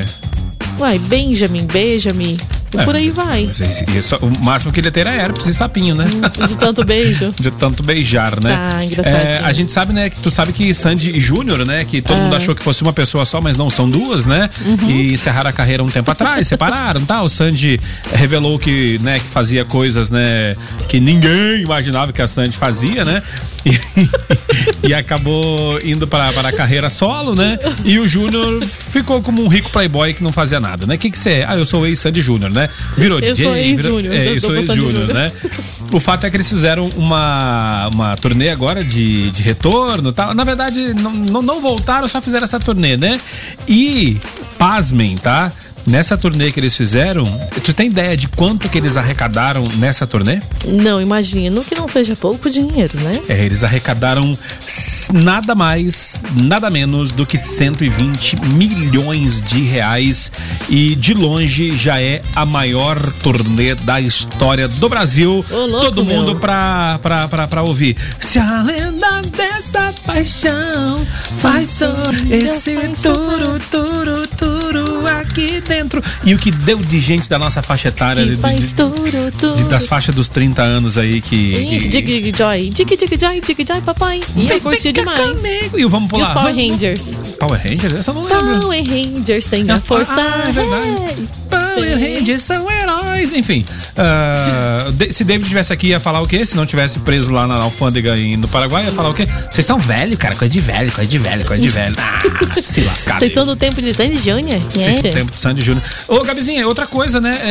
Speaker 4: Uai, Benjamin, Benjamin. E por aí vai.
Speaker 5: Esse- o máximo que ele ter era herpes e sapinho, né? [LAUGHS]
Speaker 4: De tanto beijo.
Speaker 5: De tanto beijar, né?
Speaker 4: Tá, engraçadinho.
Speaker 5: É, a gente sabe, né, que tu sabe que Sandy e Júnior, né, que todo
Speaker 4: Ah.
Speaker 5: mundo achou que fosse uma pessoa só, mas não são duas, né?
Speaker 4: Uhum.
Speaker 5: E encerraram a carreira um tempo atrás, separaram, tá? O Sandy revelou que, né, que fazia coisas, né, que ninguém imaginava que a Sandy fazia, né? E, [LAUGHS] e acabou indo para, para a carreira solo, né? E o Júnior ficou como um rico playboy que não fazia nada, né? O que que você é? Ah, eu sou o ex-Sandy Júnior, né? Virou
Speaker 4: Eu
Speaker 5: DJ.
Speaker 4: sou
Speaker 5: virou-
Speaker 4: ex-Júnior,
Speaker 5: É,
Speaker 4: eu
Speaker 5: sou ex-Júnior,
Speaker 4: Júnior.
Speaker 5: né? O fato é que eles fizeram uma, uma turnê agora de, de retorno tal. Na verdade, não, não, não voltaram, só fizeram essa turnê, né? E, pasmem, tá? Nessa turnê que eles fizeram, tu tem ideia de quanto que eles arrecadaram nessa turnê?
Speaker 4: Não, imagino que não seja pouco dinheiro, né?
Speaker 5: É, eles arrecadaram nada mais, nada menos do que 120 milhões de reais e de longe já é a maior turnê da história do Brasil.
Speaker 4: Ô, louco,
Speaker 5: Todo mundo
Speaker 4: meu.
Speaker 5: pra, pra, pra, pra ouvir. Se a lenda dessa paixão faz só esse turu, turu, turu aqui dentro. E o que deu de gente da nossa faixa etária,
Speaker 4: Que
Speaker 5: de- de-
Speaker 4: faz tudo,
Speaker 5: de- das faixas dos 30 anos aí que.
Speaker 4: Isso,
Speaker 5: que-
Speaker 4: Dig Dig Joy. Dig Dig Joy, Dig Joy, papai. E eu curti demais.
Speaker 5: E o Vamos
Speaker 4: E
Speaker 5: Pular.
Speaker 4: os Power Rangers.
Speaker 5: Power Rangers? Essa eu não lembro.
Speaker 4: Power Rangers tem a força.
Speaker 5: Ah, é verdade. Power Rangers são heróis. Enfim, ah, ah, de- se David tivesse aqui, ia falar o quê? Se não tivesse preso lá na alfândega no Paraguai, ia falar o quê? Vocês são velho, cara, coisa de velho, coisa de velho, coisa de velho. Ah, se lascar.
Speaker 4: Vocês são do tempo de Sandy Júnior? É.
Speaker 5: tempo de Sandy Júnior. Ô, Gabizinha, outra coisa, né?
Speaker 4: Ah.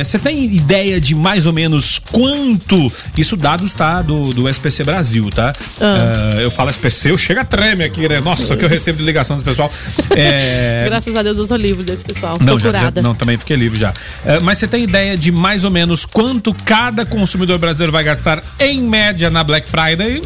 Speaker 5: É, Você tem ideia de mais ou menos quanto? Isso dados, tá? Do, do SPC Brasil, tá?
Speaker 4: Ah.
Speaker 5: Ah, eu falo SPC, eu chego a treme aqui, né? Nossa, que eu recebo de ligação do pessoal. É, [LAUGHS]
Speaker 4: Graças a Deus eu sou livre desse pessoal.
Speaker 5: não, já, já- não, também fiquei livre já. É, mas você tem ideia de mais ou menos quanto cada consumidor brasileiro vai gastar em média na Black Friday?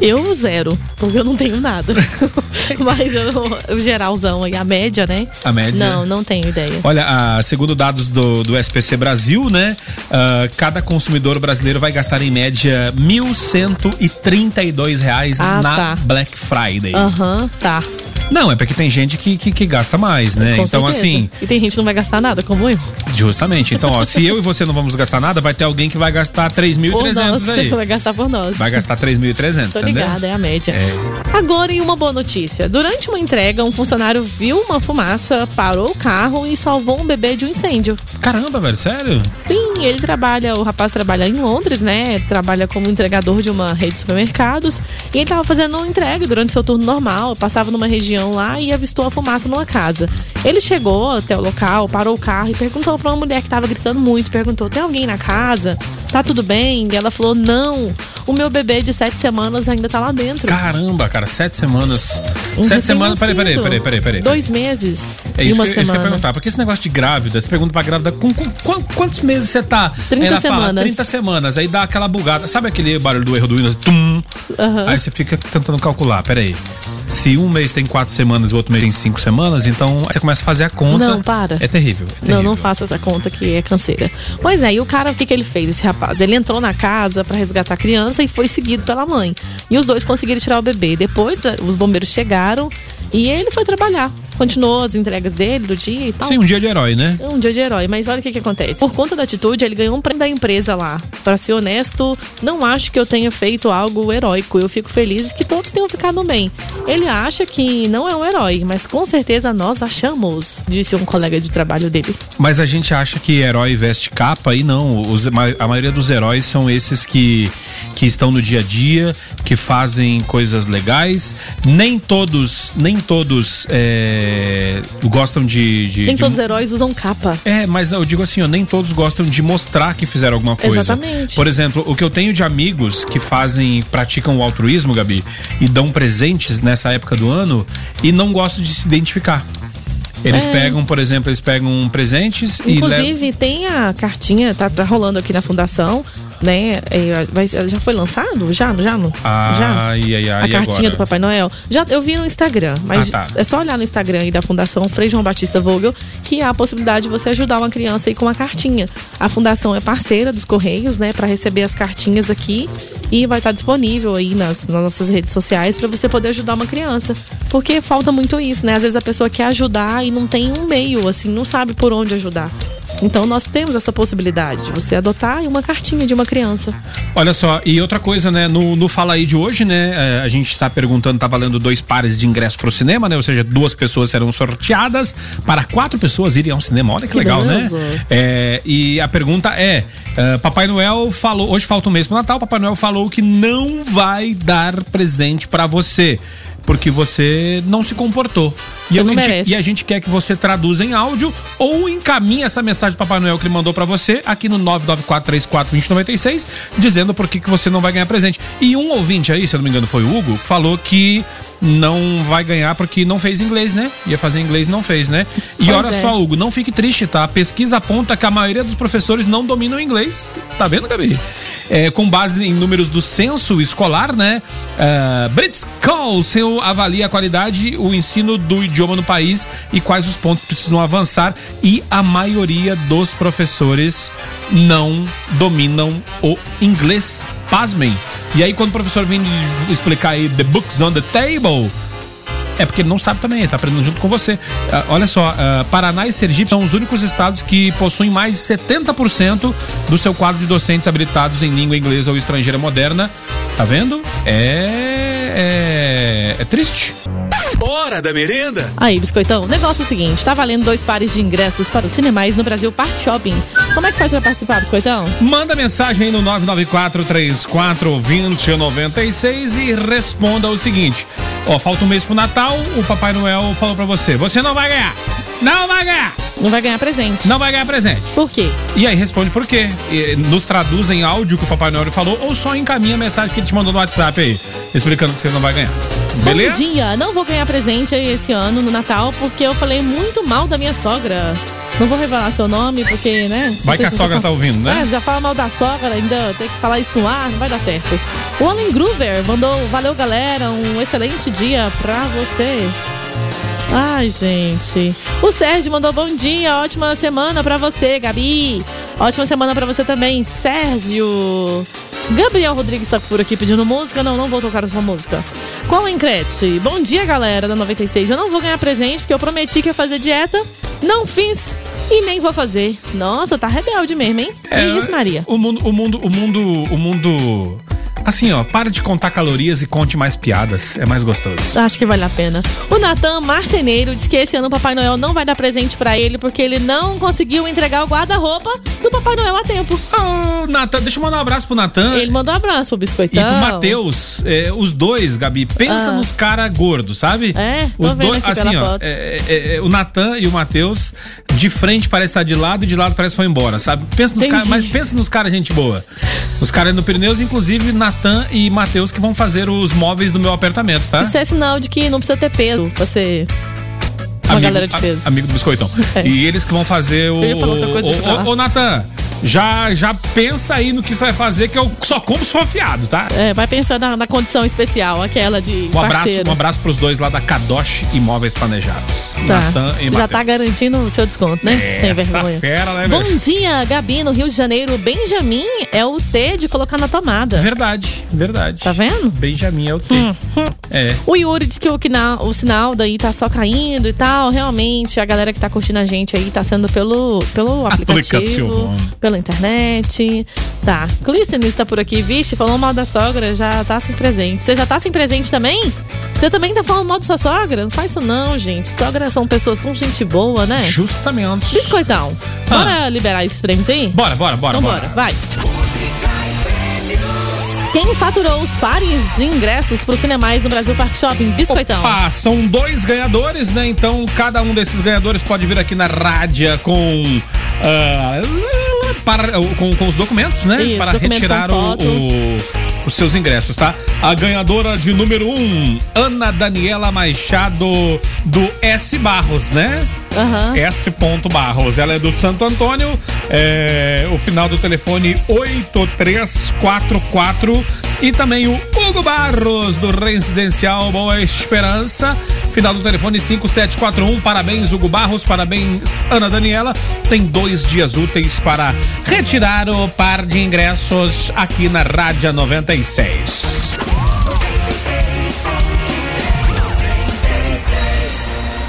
Speaker 4: Eu zero, porque eu não tenho nada. [LAUGHS] Mas eu, o geralzão aí, a média, né?
Speaker 5: A média?
Speaker 4: Não, não tenho ideia.
Speaker 5: Olha, ah, segundo dados do, do SPC Brasil, né? ah, cada consumidor brasileiro vai gastar em média 1.132 reais
Speaker 4: Ah,
Speaker 5: na
Speaker 4: tá.
Speaker 5: Black Friday.
Speaker 4: Aham, tá.
Speaker 5: Não, é porque tem gente que, que, que gasta mais, né?
Speaker 4: Com
Speaker 5: então,
Speaker 4: certeza.
Speaker 5: assim,
Speaker 4: E tem gente que não vai gastar nada, como eu.
Speaker 5: justamente. Então, ó, se eu e você não vamos gastar nada, vai ter alguém que vai gastar
Speaker 4: Por nós,
Speaker 5: 3.300 aí. [LAUGHS]
Speaker 4: vai gastar por nós.
Speaker 5: Vai gastar 3.300,
Speaker 4: Tô
Speaker 5: entendeu?
Speaker 4: ligada, é a média.
Speaker 5: É.
Speaker 4: Agora, em uma boa notícia. Durante uma entrega, um funcionário viu uma fumaça, parou o carro e salvou um bebê de um incêndio.
Speaker 5: Caramba, velho, sério?
Speaker 4: Sim, ele trabalha, o rapaz trabalha em Londres, né? Trabalha como entregador de uma rede de supermercados. E ele tava fazendo uma entrega durante seu turno normal, passava numa região lá e avistou a fumaça numa casa. Ele chegou até o local, parou o carro e perguntou pra uma mulher que tava gritando muito, perguntou: "Tem alguém na casa? Tá tudo bem?" E ela falou: "Não, o meu bebê de sete semanas ainda tá lá dentro."
Speaker 5: Caramba, cara, sete semanas.
Speaker 4: Um
Speaker 5: sete semanas. Peraí, peraí, peraí, peraí, peraí.
Speaker 4: Dois meses
Speaker 5: É
Speaker 4: e
Speaker 5: isso,
Speaker 4: uma
Speaker 5: que, isso que eu ia
Speaker 4: semana.
Speaker 5: perguntar. Porque esse negócio de grávida, você pergunta pra grávida com, com- quan- quantos meses você tá?
Speaker 4: 30
Speaker 5: Aí ela fala,
Speaker 4: semanas.
Speaker 5: 30 semanas. Aí dá aquela bugada. Sabe aquele barulho do erro do Windows? Tum. Aí você fica tentando calcular. Peraí. Se um mês tem quatro semanas e o outro mês tem cinco semanas, então você começa a fazer a conta.
Speaker 4: Não, para.
Speaker 5: É terrível. é
Speaker 4: Não, não faça essa conta que é canseira. Pois é, e o cara, o que, que ele fez, esse rapaz? Ele entrou na casa pra resgatar a criança e foi seguido pela mãe. E os dois conseguiram tirar o bebê. Depois, os bombeiros chegaram e ele foi trabalhar. Continuou as entregas dele do dia e tal.
Speaker 5: Sim, um dia de herói, né?
Speaker 4: É um dia de herói, mas olha o que, que acontece. Por conta da atitude, ele ganhou um prêmio da empresa lá. Pra ser honesto, não acho que eu tenha feito algo heróico. Eu fico feliz que todos tenham ficado bem. Ele acha que não é um herói, mas com certeza nós achamos, disse um colega de trabalho dele.
Speaker 5: Mas a gente acha que herói veste capa e não. Os- a maioria dos heróis são esses que, que estão no dia a dia, que fazem coisas legais. Nem todos, nem todos é, gostam de. de
Speaker 4: Nem
Speaker 5: de-
Speaker 4: todos os heróis usam capa.
Speaker 5: É, mas eu digo assim, ó, nem todos gostam de mostrar que fizeram alguma coisa.
Speaker 4: Exatamente.
Speaker 5: Por exemplo, o que eu tenho de amigos que fazem, praticam o altruísmo, Gabi, e dão presentes nessa época do ano e não gostam de se identificar. Eles
Speaker 4: É.
Speaker 5: pegam, por exemplo, eles pegam presentes e levam.
Speaker 4: Inclusive, tem a cartinha, tá, tá rolando aqui na fundação, né? É, já foi lançado? Já? Já? não? já?
Speaker 5: Ai, ai, ai,
Speaker 4: a cartinha do Papai Noel. Já eu vi no Instagram, mas
Speaker 5: Ah, tá.
Speaker 4: é só olhar no Instagram aí da Fundação Frei João Batista Vogel que há a possibilidade de você ajudar uma criança aí com uma cartinha. A fundação é parceira dos Correios, né, para receber as cartinhas aqui e vai estar disponível aí nas, nas nossas redes sociais para você poder ajudar uma criança. Porque falta muito isso, né? Às vezes a pessoa quer ajudar e não tem um meio, assim, não sabe por onde ajudar. Então nós temos essa possibilidade de você adotar uma cartinha de uma criança.
Speaker 5: Olha só, e outra coisa, né? No, no Fala aí de hoje, né? eh, A gente tá perguntando, tá valendo dois pares de ingresso pro cinema, né? Ou seja, duas pessoas serão sorteadas para quatro pessoas irem ao cinema. Olha que,
Speaker 4: Que
Speaker 5: legal,
Speaker 4: beleza.
Speaker 5: né? É, e a pergunta é: eh, Papai Noel falou. Hoje falta um mês pro Natal, Papai Noel falou que não vai dar presente para você. Porque você não se comportou. E,
Speaker 4: não
Speaker 5: gente, e a gente quer que você traduza em áudio ou encaminhe essa mensagem do Papai Noel que ele mandou pra você aqui no 994342096, dizendo por que, que você não vai ganhar presente. E um ouvinte aí, se eu não me engano foi o Hugo, falou que não vai ganhar porque não fez inglês, né? Ia fazer inglês e não fez, né? E
Speaker 4: Pois
Speaker 5: olha
Speaker 4: é.
Speaker 5: só, Hugo, não fique triste, tá? A pesquisa aponta que a maioria dos professores não dominam inglês. Tá vendo, Gabi? É, com base em números do censo escolar, né? Uh, Brits Council avalia a qualidade, o ensino do idioma no país e quais os pontos precisam avançar. E a maioria dos professores não dominam o inglês. Pasmem. E aí, quando o professor vem explicar aí the books on the table, é porque ele não sabe também, ele tá aprendendo junto com você. Ah, olha só, ah, Paraná e Sergipe são os únicos estados que possuem mais de 70% do seu quadro de docentes habilitados em língua inglesa ou estrangeira moderna. Tá vendo? É. É, é triste.
Speaker 2: Hora da merenda.
Speaker 4: Aí, biscoitão, o negócio é o seguinte: tá valendo dois pares de ingressos para os cinemais no Brasil Park Shopping. Como é que faz pra participar, biscoitão?
Speaker 5: Manda mensagem aí no 994-34-2096 e responda o seguinte: Ó, falta um mês pro Natal, o Papai Noel falou pra você: você não vai ganhar! Não vai ganhar!
Speaker 4: Não vai ganhar presente.
Speaker 5: Não vai ganhar presente.
Speaker 4: Por quê?
Speaker 5: E aí responde por quê. E nos traduz em áudio que o Papai Noel falou ou só encaminha a mensagem que ele te mandou no WhatsApp aí, explicando que você não vai ganhar. Beleza?
Speaker 4: Bom dia, não vou ganhar presente esse ano no Natal porque eu falei muito mal da minha sogra. Não vou revelar seu nome porque, né?
Speaker 5: Vai que a sogra tá ouvindo, né?
Speaker 4: É, já fala mal da sogra, ainda tem que falar isso no ar, não vai dar certo. O Alan Groover mandou, valeu galera, um excelente dia pra você. Ai, gente. O Sérgio mandou bom dia, ótima semana pra você, Gabi. Ótima semana pra você também, Sérgio. Gabriel Rodrigues tá por aqui pedindo música. Não, não vou tocar a sua música. Qual encrete? Bom dia, galera da 96. Eu não vou ganhar presente porque eu prometi que ia fazer dieta. Não fiz e nem vou fazer. Nossa, tá rebelde mesmo, hein?
Speaker 5: É,
Speaker 4: que isso, Maria?
Speaker 5: O mundo, o mundo, o mundo, o mundo. Assim, ó, para de contar calorias e conte mais piadas. É mais gostoso.
Speaker 4: Acho que vale a pena. O Natan Marceneiro diz que esse ano o Papai Noel não vai dar presente pra ele porque ele não conseguiu entregar o guarda-roupa do Papai Noel a tempo.
Speaker 5: Ô, Natan, deixa eu mandar um abraço pro Natan.
Speaker 4: Ele mandou um abraço pro
Speaker 5: E
Speaker 4: Biscoitão.
Speaker 5: pro Matheus, é, os dois, Gabi, pensa
Speaker 4: Ah.
Speaker 5: nos caras gordos, sabe?
Speaker 4: É, tô
Speaker 5: os
Speaker 4: vendo
Speaker 5: dois, assim, ó,
Speaker 4: foto.
Speaker 5: é, é, é, o Natan e o Matheus, de frente parece estar de lado e de lado parece que foi embora, sabe? Pensa nos mas pensa nos caras gente boa. Os caras no Pirineus, inclusive Natan e Matheus que vão fazer os móveis do meu apartamento, tá?
Speaker 4: Isso é sinal de que não precisa ter peso pra ser uma galera de
Speaker 5: a-
Speaker 4: peso.
Speaker 5: amigo do biscoitão. [LAUGHS]
Speaker 4: É.
Speaker 5: E eles que vão fazer o.
Speaker 4: Eu ia outra coisa,
Speaker 5: o- ô, Natan, já, já pensa aí no que você vai fazer, que eu só compro se for afiado, tá?
Speaker 4: É, vai pensar na, na condição especial, aquela de
Speaker 5: Um abraço,
Speaker 4: parceiro.
Speaker 5: um abraço pros dois lá da Kadosh Imóveis Planejados.
Speaker 4: Tá. Já tá garantindo o seu desconto, né? Sem
Speaker 5: Essa
Speaker 4: vergonha.
Speaker 5: fera, né,
Speaker 4: Bom dia, Gabi, no Rio de Janeiro. Benjamin é o T de colocar na tomada.
Speaker 5: Verdade, verdade.
Speaker 4: Tá vendo?
Speaker 5: Benjamin é o T. É.
Speaker 4: O Yuri disse que o, o sinal daí tá só caindo e tal. Realmente, a galera que tá curtindo a gente aí tá sendo pelo, pelo aplicativo,
Speaker 5: Aplicativo.
Speaker 4: pela internet. Tá. Clístenes tá por aqui, vixe, falou mal da sogra, já tá sem presente. Você já tá sem presente também? Você também tá falando mal da sua sogra? Não faz isso não, gente. Sogra são pessoas tão gente boa, né?
Speaker 5: Justamente.
Speaker 4: Biscoitão, bora liberar esses prêmios aí?
Speaker 5: Bora, bora, bora,
Speaker 4: Então
Speaker 5: bora.
Speaker 4: bora, vai. Quem faturou os pares de ingressos pro Cinemais no Brasil Park Shopping? Biscoitão.
Speaker 5: Opa, são dois ganhadores, né? Então, cada um desses ganhadores pode vir aqui na rádio com. ah, para, com, com os documentos, né?
Speaker 4: Isso,
Speaker 5: para
Speaker 4: documento
Speaker 5: retirar o- o- os seus ingressos, tá? A ganhadora de número um, Ana Daniela Machado, do S Barros, né? S. Barros. Ela é do Santo Antônio. é, o final do telefone 8344. E também o Hugo Barros, do Residencial Boa Esperança. Final do telefone 5741. Parabéns, Hugo Barros. Parabéns, Ana Daniela. Tem dois dias úteis para retirar o par de ingressos aqui na Rádio 96.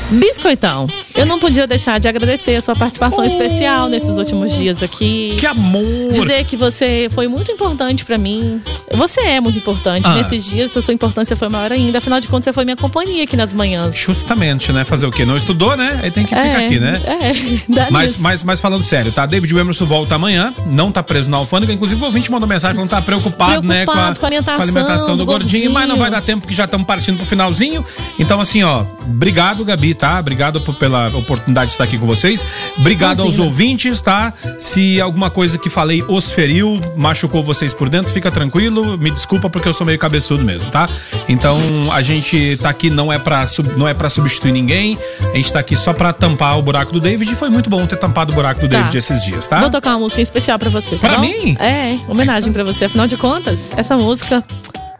Speaker 4: Biscoitão, eu não podia deixar de agradecer a sua participação especial nesses últimos dias aqui.
Speaker 5: Que amor!
Speaker 4: Dizer que você foi muito importante pra mim. Você é muito importante.
Speaker 5: Ah.
Speaker 4: Nesses dias, a sua importância foi maior ainda. Afinal de contas, você foi minha companhia aqui nas manhãs.
Speaker 5: Justamente, né? Fazer o quê? Não estudou, né? Aí tem que
Speaker 4: É,
Speaker 5: ficar aqui, né?
Speaker 4: É, [LAUGHS]
Speaker 5: Mas,
Speaker 4: nisso.
Speaker 5: mas, mas falando sério, tá? David Emerson volta amanhã, não tá preso na alfândega. Inclusive, o ouvinte mandou mensagem falando que tá preocupado, né? Com a,
Speaker 4: Preocupado com a alimentação
Speaker 5: alimentação do,
Speaker 4: do
Speaker 5: gordinho, mas não
Speaker 4: gordinho.
Speaker 5: vai dar tempo porque já estamos partindo pro finalzinho. Então, assim, ó, obrigado, Gabi, tá? Obrigado por- pela oportunidade de estar aqui com vocês. Obrigado aos ouvintes, tá? Se alguma coisa que falei os feriu, machucou vocês por dentro, fica tranquilo. Me desculpa porque eu sou meio cabeçudo mesmo, tá? Então, a gente tá aqui não é sub- não é pra substituir ninguém. A gente tá aqui só pra tampar o buraco do David. E foi muito bom ter tampado o buraco do
Speaker 4: Tá.
Speaker 5: David esses dias, tá?
Speaker 4: Vou tocar uma música especial pra você. Tá bom?
Speaker 5: mim?
Speaker 4: É, homenagem pra você. Afinal de contas, essa música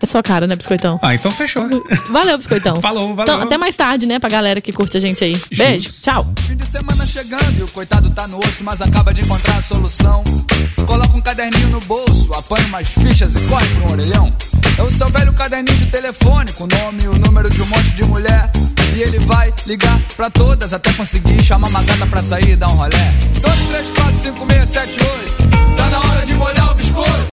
Speaker 4: é sua cara, né, Biscoitão?
Speaker 5: Ah, então fechou.
Speaker 4: Valeu, Biscoitão. [LAUGHS]
Speaker 5: Falou, valeu.
Speaker 4: Então, até mais tarde, né, pra galera que curte a gente aí. Beijo, tchau.
Speaker 18: Fim de semana chegando e o coitado tá no osso, mas acaba de encontrar a solução. Coloca um caderninho no bolso, apanha umas fichas e corre pro um orelhão. É o seu velho caderninho de telefone, com o nome e o número de um monte de mulher. E ele vai ligar pra todas até conseguir chamar uma gata pra sair e dar um rolé. 2, 3, 4, 5, 6, 7, 8. Tá na hora de molhar o biscoito.